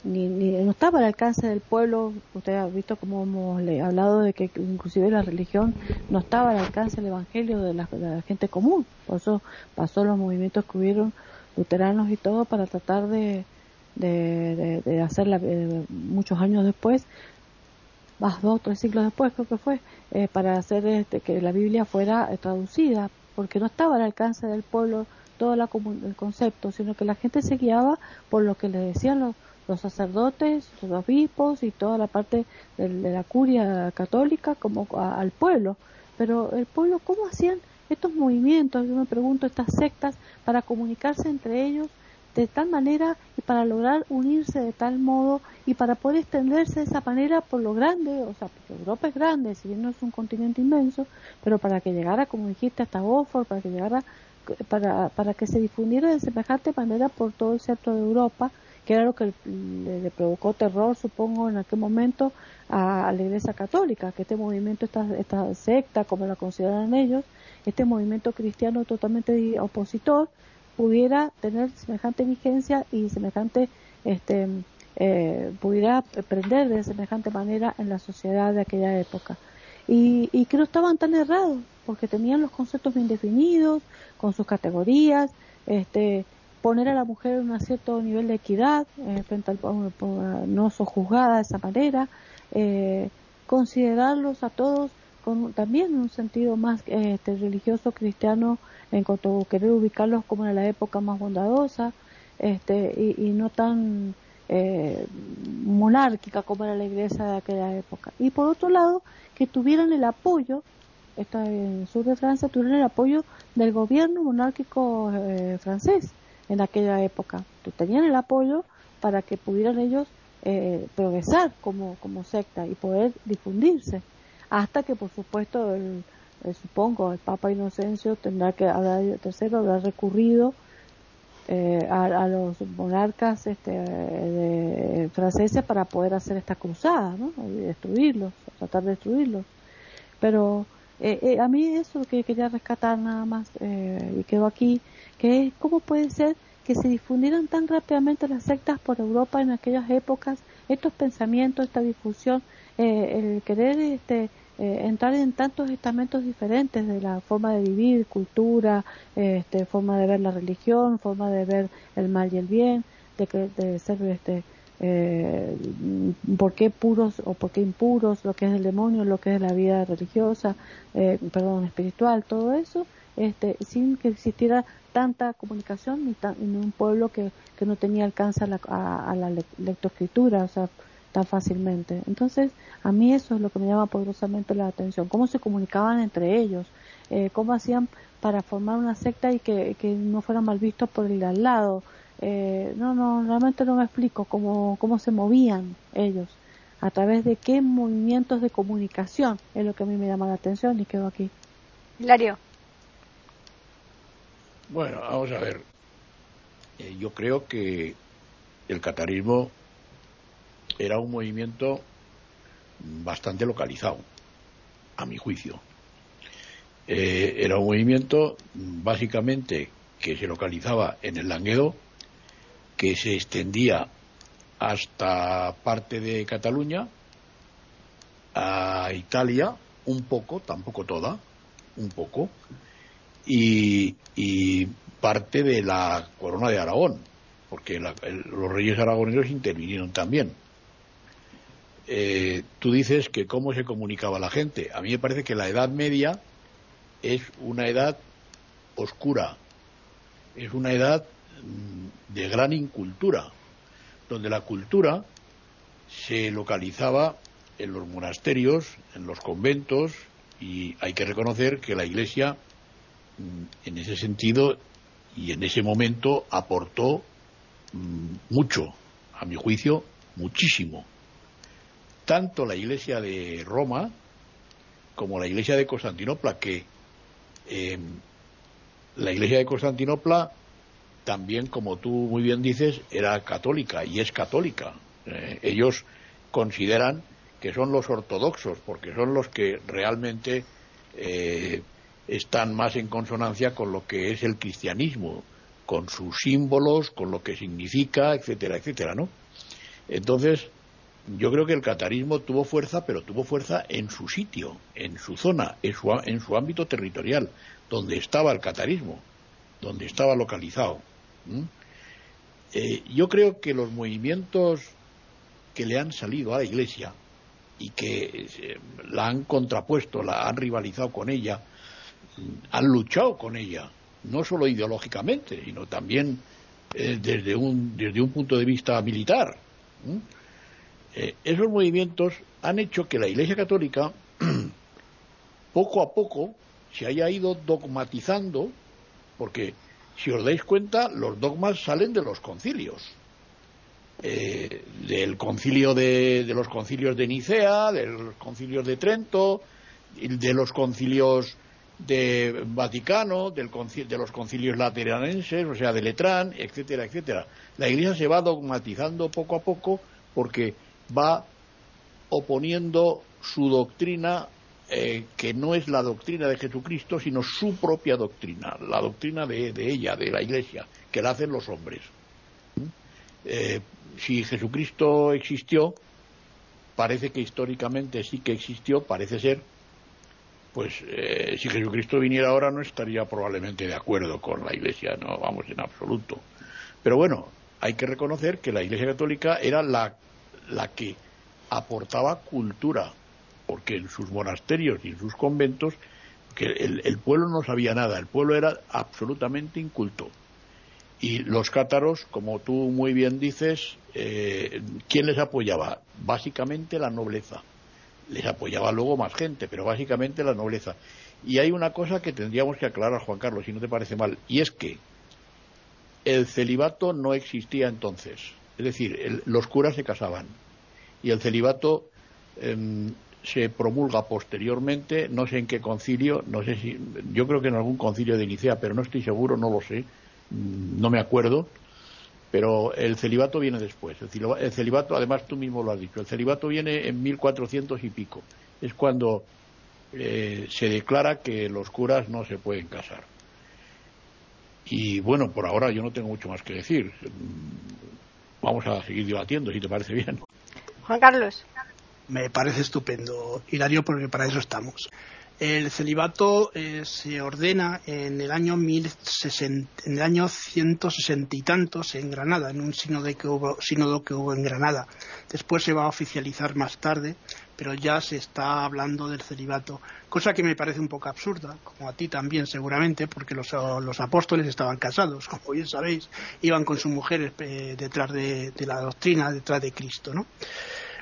ni, ni, no estaba al alcance del pueblo, usted ha visto como hemos hablado de que inclusive la religión no estaba al alcance del evangelio de la, de la gente común, por eso pasó los movimientos que hubieron luteranos y todo para tratar de, de, de, hacerla eh, muchos años después, más dos, tres siglos después creo que fue, eh, para hacer este, que la Biblia fuera eh, traducida, porque no estaba al alcance del pueblo todo la, el concepto, sino que la gente se guiaba por lo que le decían los, los sacerdotes, los obispos y toda la parte de, de la curia católica como a, al pueblo. Pero el pueblo, ¿cómo hacían estos movimientos, yo me pregunto, estas sectas, para comunicarse entre ellos de tal manera y para lograr unirse de tal modo y para poder extenderse de esa manera por lo grande, o sea, porque Europa es grande, si bien no es un continente inmenso, pero para que llegara, como dijiste, hasta Oxford, para que llegara, para, para que se difundiera de semejante manera por todo el centro de Europa, que era lo que le, provocó terror, supongo, en aquel momento a, a, la Iglesia Católica, que este movimiento, esta, esta secta, como la consideran ellos, este movimiento cristiano totalmente opositor pudiera tener semejante vigencia y semejante este eh, pudiera prender de semejante manera en la sociedad de aquella época. Y, y que no estaban tan errados porque tenían los conceptos bien definidos con sus categorías este poner a la mujer en un cierto nivel de equidad eh, frente al no sojuzgada de esa manera eh, considerarlos a todos con también un sentido más este, religioso cristiano en cuanto a querer ubicarlos como en la época más bondadosa este, y, no tan eh, monárquica como era la iglesia de aquella época. Y por otro lado, que tuvieran el apoyo, está en el sur de Francia, tuvieran el apoyo del gobierno monárquico eh, francés en aquella época. Tenían el apoyo para que pudieran ellos eh, progresar como, como secta y poder difundirse hasta que por supuesto el, el, supongo el Papa Inocencio tendrá que habrá tercero habrá recurrido eh, a, a, los monarcas este, de, franceses para poder hacer esta cruzada ¿no? y destruirlos tratar de destruirlos pero eh, eh, a mí eso lo que quería rescatar nada más eh, y quedo aquí que es cómo puede ser que se difundieran tan rápidamente las sectas por Europa en aquellas épocas estos pensamientos esta difusión el querer este eh, entrar en tantos estamentos diferentes de la forma de vivir, cultura, este, forma de ver la religión, forma de ver el mal y el bien, de, que, de ser este, eh, por qué puros o por qué impuros, lo que es el demonio, lo que es la vida religiosa, eh, perdón, espiritual, todo eso, este, sin que existiera tanta comunicación ni, tan, en un pueblo que, que no tenía alcance a la, a, a la lectoescritura, o sea, tan fácilmente. Entonces, a mí eso es lo que me llama poderosamente la atención, cómo se comunicaban entre ellos, eh, cómo hacían para formar una secta y que, que no fueran mal vistos por el de al lado. Eh, no, no, realmente no me explico cómo, cómo se movían ellos, a través de qué movimientos de comunicación es lo que a mí me llama la atención y quedo aquí. Hilario. Bueno, vamos a ver. Eh, yo creo que el catarismo era un movimiento bastante localizado, a mi juicio. Eh, era un movimiento básicamente que se localizaba en el Languedo, que se extendía hasta parte de Cataluña, a Italia, un poco, tampoco toda, un poco, y, y parte de la corona de Aragón, porque la, los reyes aragoneses intervinieron también eh, tú dices que cómo se comunicaba la gente. A mí me parece que la Edad Media es una edad oscura, es una edad mm, de gran incultura, donde la cultura se localizaba en los monasterios, en los conventos Y hay que reconocer que la Iglesia, mm, en ese sentido y en ese momento, aportó mm, mucho, a mi juicio, muchísimo. Tanto la Iglesia de Roma como la Iglesia de Constantinopla, que eh, la Iglesia de Constantinopla también, como tú muy bien dices, era católica y es católica. Eh, ellos consideran que son los ortodoxos, porque son los que realmente eh, están más en consonancia con lo que es el cristianismo, con sus símbolos, con lo que significa, etcétera, etcétera, ¿no? Entonces, yo creo que el catarismo tuvo fuerza, pero tuvo fuerza en su sitio, en su zona, en su, en su ámbito territorial, donde estaba el catarismo, donde estaba localizado. Eh, yo creo que los movimientos que le han salido a la Iglesia y que eh, la han contrapuesto, la han rivalizado con ella, han luchado con ella, no solo ideológicamente, sino también eh, desde, un, desde un punto de vista militar. Esos movimientos han hecho que la Iglesia Católica, poco a poco, se haya ido dogmatizando, porque si os dais cuenta, los dogmas salen de los concilios. Eh, del concilio de, los concilios de Nicea, de los concilios de Trento, de los concilios de Vaticano, del de los concilios lateranenses, o sea, de Letrán, etcétera, etcétera. La Iglesia se va dogmatizando poco a poco porque va oponiendo su doctrina eh, que no es la doctrina de Jesucristo, sino su propia doctrina, la doctrina de, ella, de la Iglesia, que la hacen los hombres. ¿Mm? Eh, si Jesucristo existió, parece que históricamente sí que existió, parece ser, pues eh, si Jesucristo viniera ahora no estaría probablemente de acuerdo con la Iglesia, no vamos en absoluto. Pero bueno, hay que reconocer que la Iglesia Católica era la que aportaba cultura, porque en sus monasterios y en sus conventos que el, pueblo no sabía nada, el pueblo era absolutamente inculto. Y los cátaros, como tú muy bien dices, eh, ¿quién les apoyaba? Básicamente la nobleza. Les apoyaba luego más gente, pero básicamente la nobleza. Y hay una cosa que tendríamos que aclarar, Juan Carlos, si no te parece mal, y es que el celibato no existía entonces. Es decir, los curas se casaban y el celibato em, se promulga posteriormente, no sé en qué concilio, no sé si, yo creo que en algún concilio de Nicea, pero no estoy seguro, no lo sé, mm, no me acuerdo, pero el celibato viene después. El celibato, además tú mismo lo has dicho, el celibato viene en 1400 y pico. Es cuando eh, se declara que los curas no se pueden casar. Y bueno, por ahora yo no tengo mucho más que decir. Vamos a seguir debatiendo, si te parece bien. Juan Carlos me parece estupendo, Hilario, porque para eso estamos. El celibato eh, se ordena en el año en el año 160 y tantos en Granada, en un sínodo que, hubo, sínodo que hubo en Granada. Después se va a oficializar más tarde, pero ya se está hablando del celibato, cosa que me parece un poco absurda, como a ti también seguramente, porque los, apóstoles estaban casados, como bien sabéis, iban con sus mujeres eh, detrás de, la doctrina, detrás de Cristo, ¿no?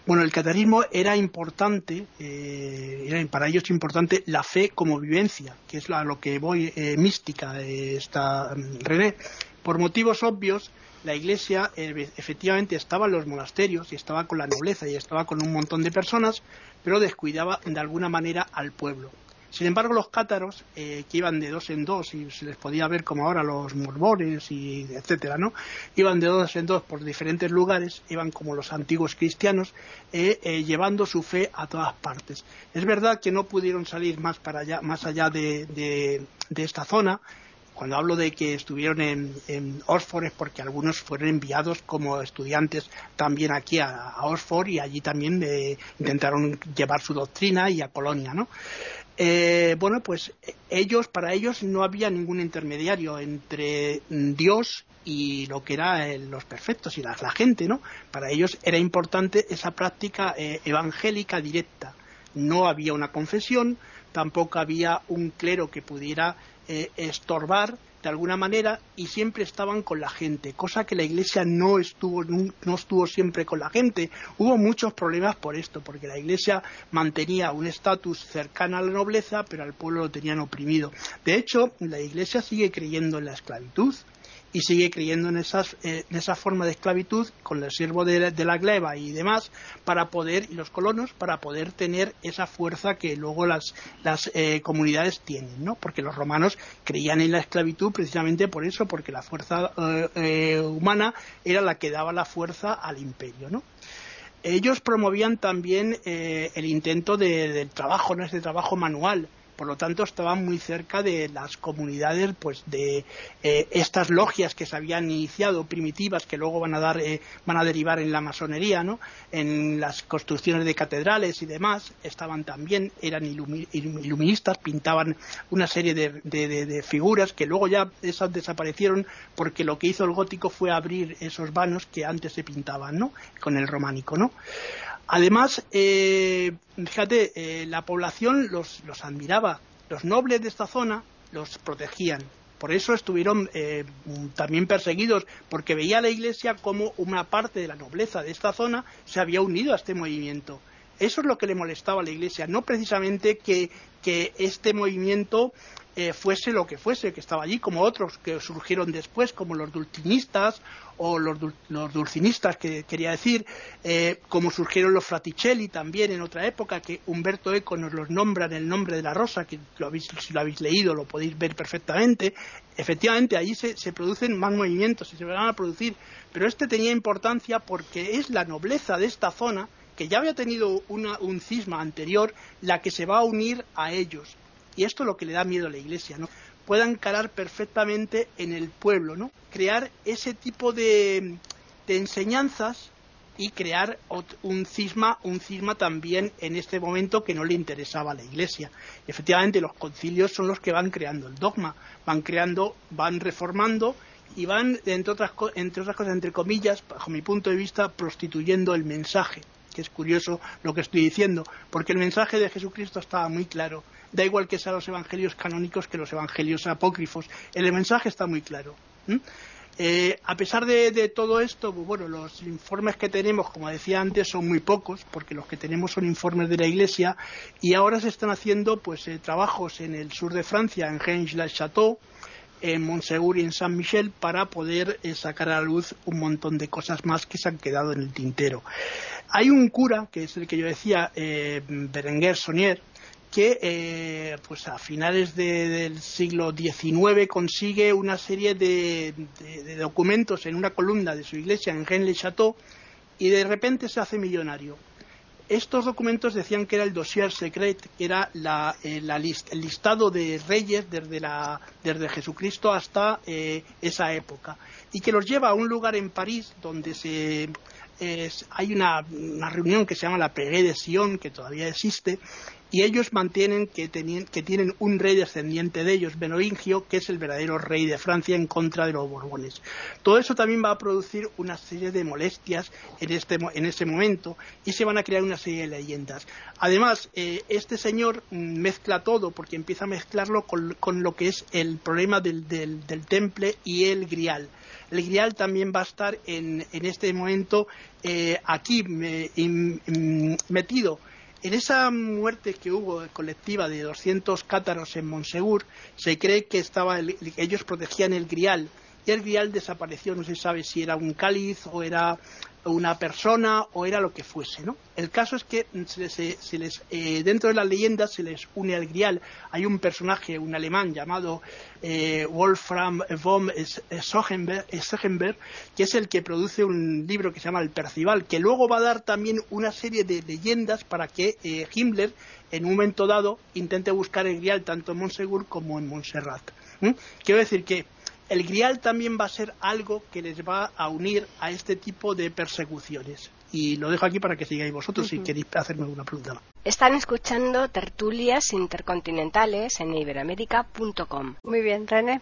Bueno, el catarismo era importante, eh, era para ellos importante la fe como vivencia, que es a lo que voy eh, mística, esta mm, René. Por motivos obvios, la iglesia efectivamente estaba en los monasterios y estaba con la nobleza y estaba con un montón de personas, pero descuidaba de alguna manera al pueblo. Sin embargo, los cátaros, eh, que iban de dos en dos, y se les podía ver como ahora los mormones, y etcétera, ¿no? Iban de dos en dos por diferentes lugares, iban como los antiguos cristianos, eh, eh, llevando su fe a todas partes. Es verdad que no pudieron salir más, para allá, más allá de, esta zona, cuando hablo de que estuvieron en, en, Oxford es porque algunos fueron enviados como estudiantes también aquí a, Oxford y allí también intentaron llevar su doctrina y a Colonia, ¿no? Eh, bueno, pues ellos, para ellos no había ningún intermediario entre Dios y lo que eran los perfectos y la, gente, ¿no? Para ellos era importante esa práctica eh, evangélica directa. No había una confesión, tampoco había un clero que pudiera eh, estorbar de alguna manera y siempre estaban con la gente, cosa que la Iglesia no estuvo, no estuvo siempre con la gente. Hubo muchos problemas por esto, porque la Iglesia mantenía un estatus cercano a la nobleza, pero al pueblo lo tenían oprimido. De hecho, la Iglesia sigue creyendo en la esclavitud y sigue creyendo en, esas, eh, en esa forma de esclavitud con el siervo de, la gleba y demás para poder y los colonos para poder tener esa fuerza que luego las, las eh, comunidades tienen no porque los romanos creían en la esclavitud precisamente por eso porque la fuerza eh, humana era la que daba la fuerza al imperio no ellos promovían también el intento del trabajo no es de trabajo manual por lo tanto estaban muy cerca de las comunidades pues de eh, estas logias que se habían iniciado primitivas que luego van a dar eh, van a derivar en la masonería no en las construcciones de catedrales y demás estaban también eran iluministas pintaban una serie de, figuras que luego ya esas desaparecieron porque lo que hizo el gótico fue abrir esos vanos que antes se pintaban no con el románico no Además, eh, fíjate, eh, la población los, admiraba. Los nobles de esta zona los protegían. Por eso estuvieron eh, también perseguidos, porque veía a la Iglesia como una parte de la nobleza de esta zona se había unido a este movimiento. Eso es lo que le molestaba a la Iglesia, no precisamente que este movimiento eh, fuese lo que fuese, que estaba allí, como otros que surgieron después, como los dulcinistas o los, dulcinistas, que quería decir, eh, como surgieron los fraticelli también en otra época, que Humberto Eco nos los nombra en el nombre de la rosa, que lo habéis, si lo habéis leído lo podéis ver perfectamente. Efectivamente, allí se, producen más movimientos y se van a producir, pero este tenía importancia porque es la nobleza de esta zona que ya había tenido un cisma anterior, la que se va a unir a ellos y esto es lo que le da miedo a la Iglesia, ¿no? pueda encarar perfectamente en el pueblo, ¿no? Crear ese tipo de, enseñanzas y crear un cisma, un cisma también en este momento que no le interesaba a la Iglesia. efectivamente, los concilios son los que van creando el dogma, van creando, van reformando y van, entre otras, entre otras cosas, entre comillas, bajo mi punto de vista, prostituyendo el mensaje, que es curioso lo que estoy diciendo, porque el mensaje de Jesucristo estaba muy claro da igual que sean los evangelios canónicos que los evangelios apócrifos. El mensaje está muy claro. Eh, a pesar de, todo esto, pues bueno, los informes que tenemos, como decía antes, son muy pocos, porque los que tenemos son informes de la Iglesia, y ahora se están haciendo pues eh, trabajos en el sur de Francia, en Rennes-la-Château, en Montsegur y en San Michel, para poder eh, sacar a la luz un montón de cosas más que se han quedado en el tintero. Hay un cura, que es el que yo decía, Berenguer Sonier, que eh, pues a finales del siglo XIX consigue una serie de, documentos en una columna de su iglesia en Rennes-le-Château y de repente se hace millonario. Estos documentos decían que era el dossier secret, que era eh, el listado de reyes desde, Jesucristo hasta eh, esa época, y que los lleva a un lugar en París donde se hay una, reunión que se llama la Pegué de Sion, que todavía existe, y ellos mantienen que, que, tienen un rey descendiente de ellos, Merovingio, que es el verdadero rey de Francia en contra de los Borbones. Todo eso también va a producir una serie de molestias en, este, en ese momento y se van a crear una serie de leyendas. Además, eh, este señor mezcla todo porque empieza a mezclarlo con, lo que es el problema del, temple y el grial el grial también va a estar en, este momento eh, aquí metido en esa muerte que hubo colectiva de 200 cátaros en Monsegur, se cree que estaba ellos protegían el grial. Y el grial desapareció, no se sabe si era un cáliz o era una persona o era lo que fuese, ¿no? El caso es que se les, eh, dentro de las leyendas se les une al grial. Hay un personaje, un alemán llamado eh, Wolfram von Sochenberg, que es el que produce un libro que se llama El Percival, que luego va a dar también una serie de leyendas para que eh, Himmler, en un momento dado, intente buscar el grial tanto en Montsegur como en Montserrat. Quiero decir que el grial también va a ser algo que les va a unir a este tipo de persecuciones. Y lo dejo aquí para que sigáis vosotros si queréis hacerme alguna pregunta. Están escuchando tertulias intercontinentales en iberamérica.com. Muy bien, René.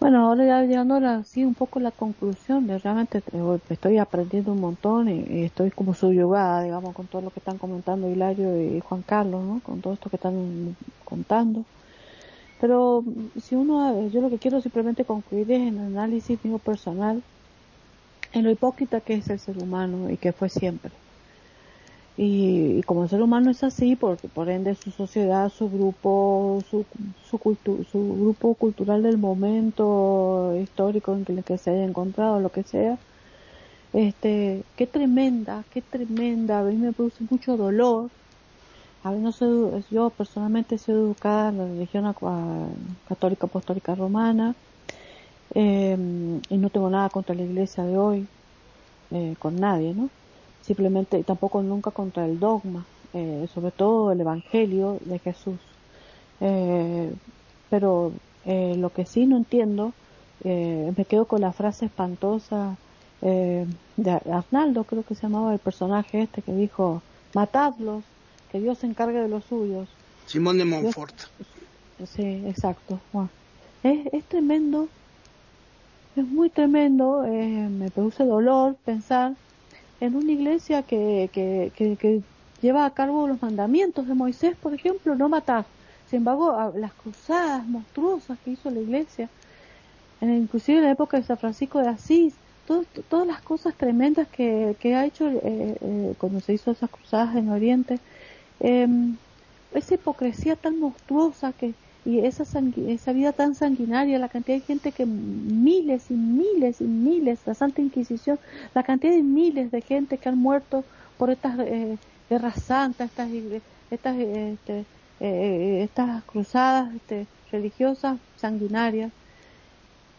Bueno, ahora ya llegando a sí, un poco la conclusión, de realmente estoy aprendiendo un montón y, estoy como subyugada, digamos, con todo lo que están comentando Hilario y Juan Carlos, ¿no? Con todo esto que están contando. Pero si uno, yo lo que quiero simplemente concluir es en análisis mío personal, en lo hipócrita que es el ser humano y que fue siempre. Y, como el ser humano es así, porque por ende su sociedad, su grupo, su, su, su grupo cultural del momento histórico en el que se haya encontrado, lo que sea, este, qué tremenda, qué tremenda, a mí me produce mucho dolor. A mí no soy, yo personalmente soy educada en la religión católica apostólica romana em, y no tengo nada contra la iglesia de hoy, eh, con nadie, ¿no? Simplemente, y tampoco nunca contra el dogma, eh, sobre todo el evangelio de Jesús. Eh, pero lo que sí no entiendo, me quedo con la frase espantosa eh, de Arnaldo, creo que se llamaba el personaje este que dijo, matadlos, que Dios se encargue de los suyos. Simón de Montfort. sí, exacto. es, tremendo, es muy tremendo, eh, me produce dolor pensar en una iglesia que, que, que, lleva a cabo los mandamientos de Moisés, por ejemplo, no matar. Sin embargo, las cruzadas monstruosas que hizo la iglesia, inclusive en la época de San Francisco de Asís, todas las cosas tremendas que, ha hecho eh, eh, cuando se hizo esas cruzadas en Oriente, em, esa hipocresía tan monstruosa que y esa, esa vida tan sanguinaria, la cantidad de gente que miles y miles y miles, la Santa Inquisición, la cantidad de miles de gente que han muerto por estas eh, guerras santas, estas estas este, estas cruzadas este, religiosas sanguinarias.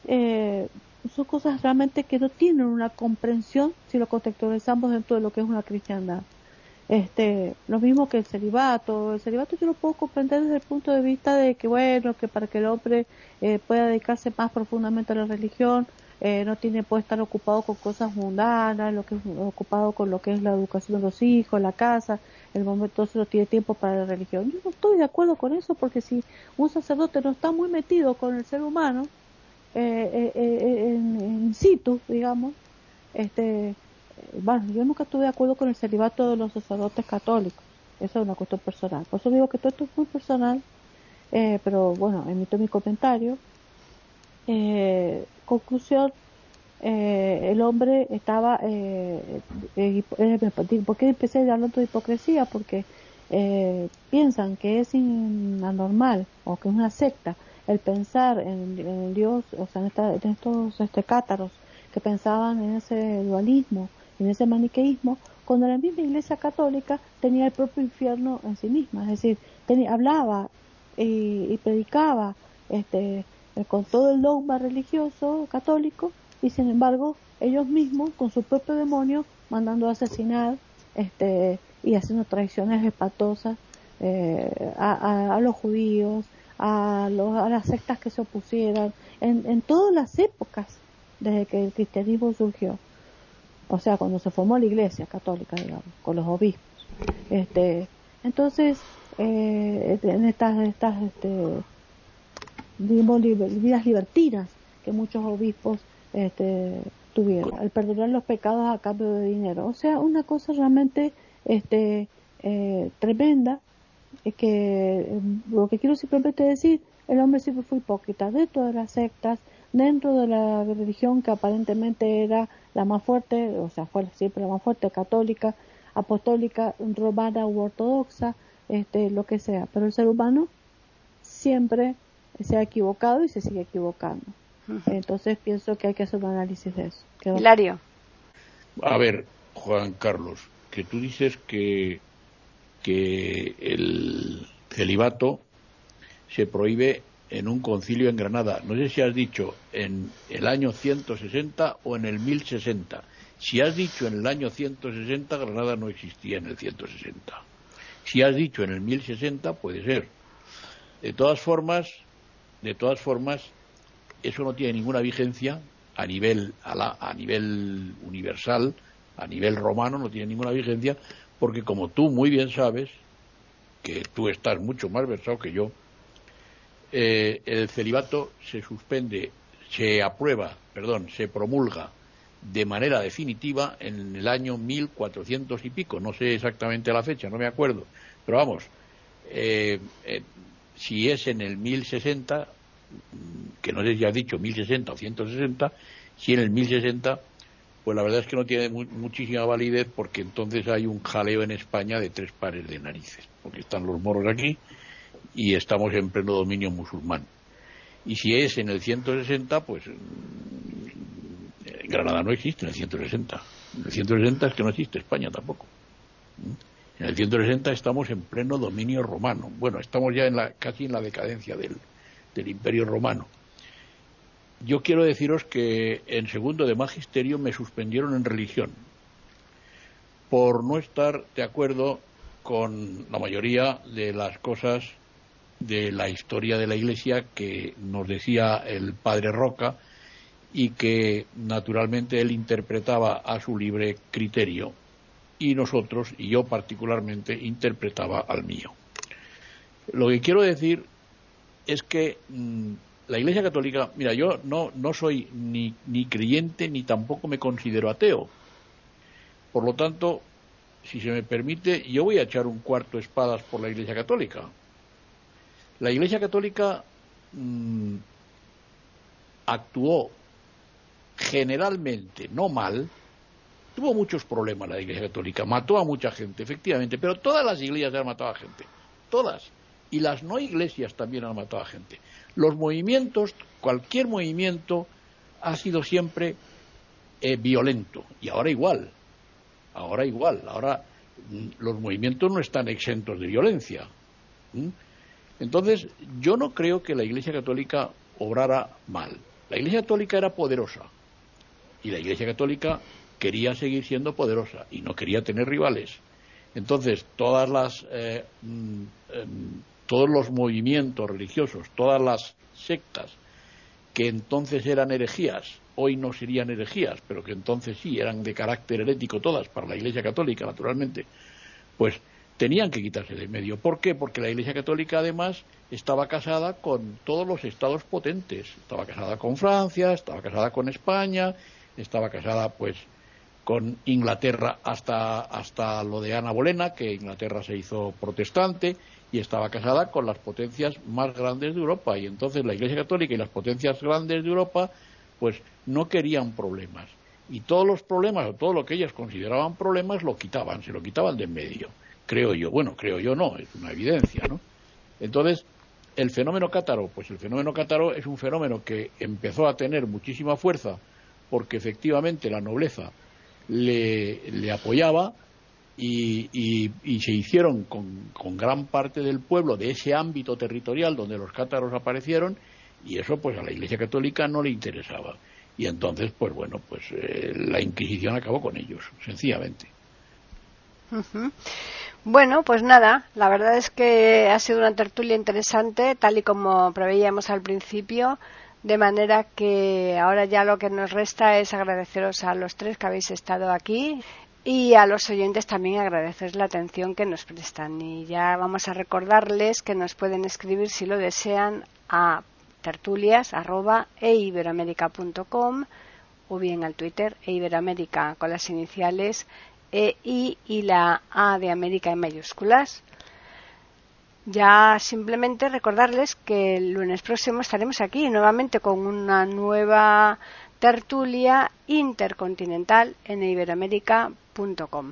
Eh, son cosas realmente que no tienen una comprensión si lo contextualizamos dentro de lo que es una cristiandad. Este, lo mismo que el celibato. El celibato yo lo puedo comprender desde el punto de vista de que, bueno, que para que el hombre eh, pueda dedicarse más profundamente a la religión, eh, no tiene puede estar ocupado con cosas mundanas, lo que es ocupado con lo que es la educación de los hijos, la casa, el momento no tiene tiempo para la religión. Yo no estoy de acuerdo con eso porque si un sacerdote no está muy metido con el ser humano, eh, eh, eh, en, situ, digamos, este, bueno, yo nunca estuve de acuerdo con el celibato de los sacerdotes católicos, eso es una cuestión personal, por eso digo que todo esto es muy personal, pero bueno, emito mi comentario. conclusión, el hombre estaba, ¿por qué empecé hablando de hipocresía? Porque piensan que es anormal o que es una secta el pensar en, Dios, o sea, en, estos este, cátaros que pensaban en ese dualismo, en ese maniqueísmo, cuando la misma Iglesia Católica tenía el propio infierno en sí misma, es decir, hablaba y, predicaba este, eh, con todo el dogma religioso católico y sin embargo ellos mismos con su propio demonio mandando a asesinar este, y haciendo traiciones espantosas eh, a, los judíos, a, a las sectas que se opusieran, en, en todas las épocas desde que el cristianismo surgió. O sea, cuando se formó la iglesia católica, digamos, con los obispos. Este, entonces, eh, en estas, estas este, vidas libertinas que muchos obispos este, tuvieron, al perdonar los pecados a cambio de dinero. O sea, una cosa realmente este, eh, tremenda es que lo que quiero simplemente decir, el hombre siempre fue hipócrita dentro de las sectas, dentro de la religión que aparentemente era la más fuerte, o sea, fue siempre la más fuerte, católica, apostólica, romana u ortodoxa, este, lo que sea. Pero el ser humano siempre se ha equivocado y se sigue equivocando. Entonces pienso que hay que hacer un análisis de eso. Hilario. A ver, Juan Carlos, que tú dices que que el celibato se prohíbe en un concilio en Granada. No sé si has dicho en el año 160 o en el 1060. Si has dicho en el año 160, Granada no existía en el 160. Si has dicho en el 1060, puede ser. De todas formas, de todas formas, eso no tiene ninguna vigencia a nivel, a nivel universal, a nivel romano, no tiene ninguna vigencia, porque como tú muy bien sabes, que tú estás mucho más versado que yo, eh, el celibato se suspende, se aprueba, perdón, se promulga de manera definitiva en el año 1400 y pico, no sé exactamente la fecha, no me acuerdo, pero vamos, eh, eh, si es en el 1060, que no sé si ha dicho 1060 o 160, si en el 1060, pues la verdad es que no tiene muchísima validez porque entonces hay un jaleo en España de tres pares de narices, porque están los moros aquí y estamos en pleno dominio musulmán. Y si es en el 160, pues Granada no existe en el 160. En el 160 es que no existe España tampoco. En el 160 estamos en pleno dominio romano. Bueno, estamos ya en la, casi en la decadencia del, del Imperio Romano. Yo quiero deciros que en segundo de magisterio me suspendieron en religión por no estar de acuerdo con la mayoría de las cosas de la historia de la Iglesia que nos decía el padre Roca y que naturalmente él interpretaba a su libre criterio y nosotros, y yo particularmente, interpretaba al mío. Lo que quiero decir es que mm, la Iglesia Católica, mira, yo no, no soy ni, ni creyente ni tampoco me considero ateo. Por lo tanto, si se me permite, yo voy a echar un cuarto espadas por la Iglesia Católica. La Iglesia Católica mm, actuó generalmente no mal, tuvo muchos problemas la Iglesia Católica, mató a mucha gente, efectivamente, pero todas las iglesias han matado a gente, todas. Y las no iglesias también han matado a gente. Los movimientos, cualquier movimiento, ha sido siempre eh, violento. Y ahora igual. Ahora igual. Ahora mm, los movimientos no están exentos de violencia. Entonces, yo no creo que la Iglesia Católica obrara mal. La Iglesia Católica era poderosa y la Iglesia Católica quería seguir siendo poderosa y no quería tener rivales. Entonces, todas las, eh, mm, em, todos los movimientos religiosos, todas las sectas que entonces eran herejías, hoy no serían herejías, pero que entonces sí eran de carácter herético todas para la Iglesia Católica, naturalmente, pues tenían que quitarse de medio. ¿Por qué? Porque la Iglesia Católica además estaba casada con todos los estados potentes. Estaba casada con Francia, estaba casada con España, estaba casada pues con Inglaterra hasta, hasta lo de Ana Bolena, que Inglaterra se hizo protestante, y estaba casada con las potencias más grandes de Europa. Y entonces la Iglesia Católica y las potencias grandes de Europa, pues no querían problemas. Y todos los problemas, o todo lo que ellas consideraban problemas, lo quitaban, se lo quitaban de en medio. Creo yo. Bueno, creo yo no, es una evidencia, ¿no? Entonces, el fenómeno cátaro, pues el fenómeno cátaro es un fenómeno que empezó a tener muchísima fuerza porque efectivamente la nobleza le, apoyaba y, se hicieron con, gran parte del pueblo de ese ámbito territorial donde los cátaros aparecieron y eso pues a la Iglesia Católica no le interesaba. Y entonces, pues bueno, pues eh, la Inquisición acabó con ellos, sencillamente. Bueno, pues nada, la verdad es que ha sido una tertulia interesante, tal y como preveíamos al principio. De manera que ahora ya lo que nos resta es agradeceros a los tres que habéis estado aquí y a los oyentes también agradecer la atención que nos prestan. Y ya vamos a recordarles que nos pueden escribir si lo desean a tertulias.eiberoamerica.com o bien al Twitter eiberoamerica con las iniciales E, I y la A de América en mayúsculas. Ya simplemente recordarles que el lunes próximo estaremos aquí nuevamente con una nueva tertulia intercontinental en iberoamérica.com.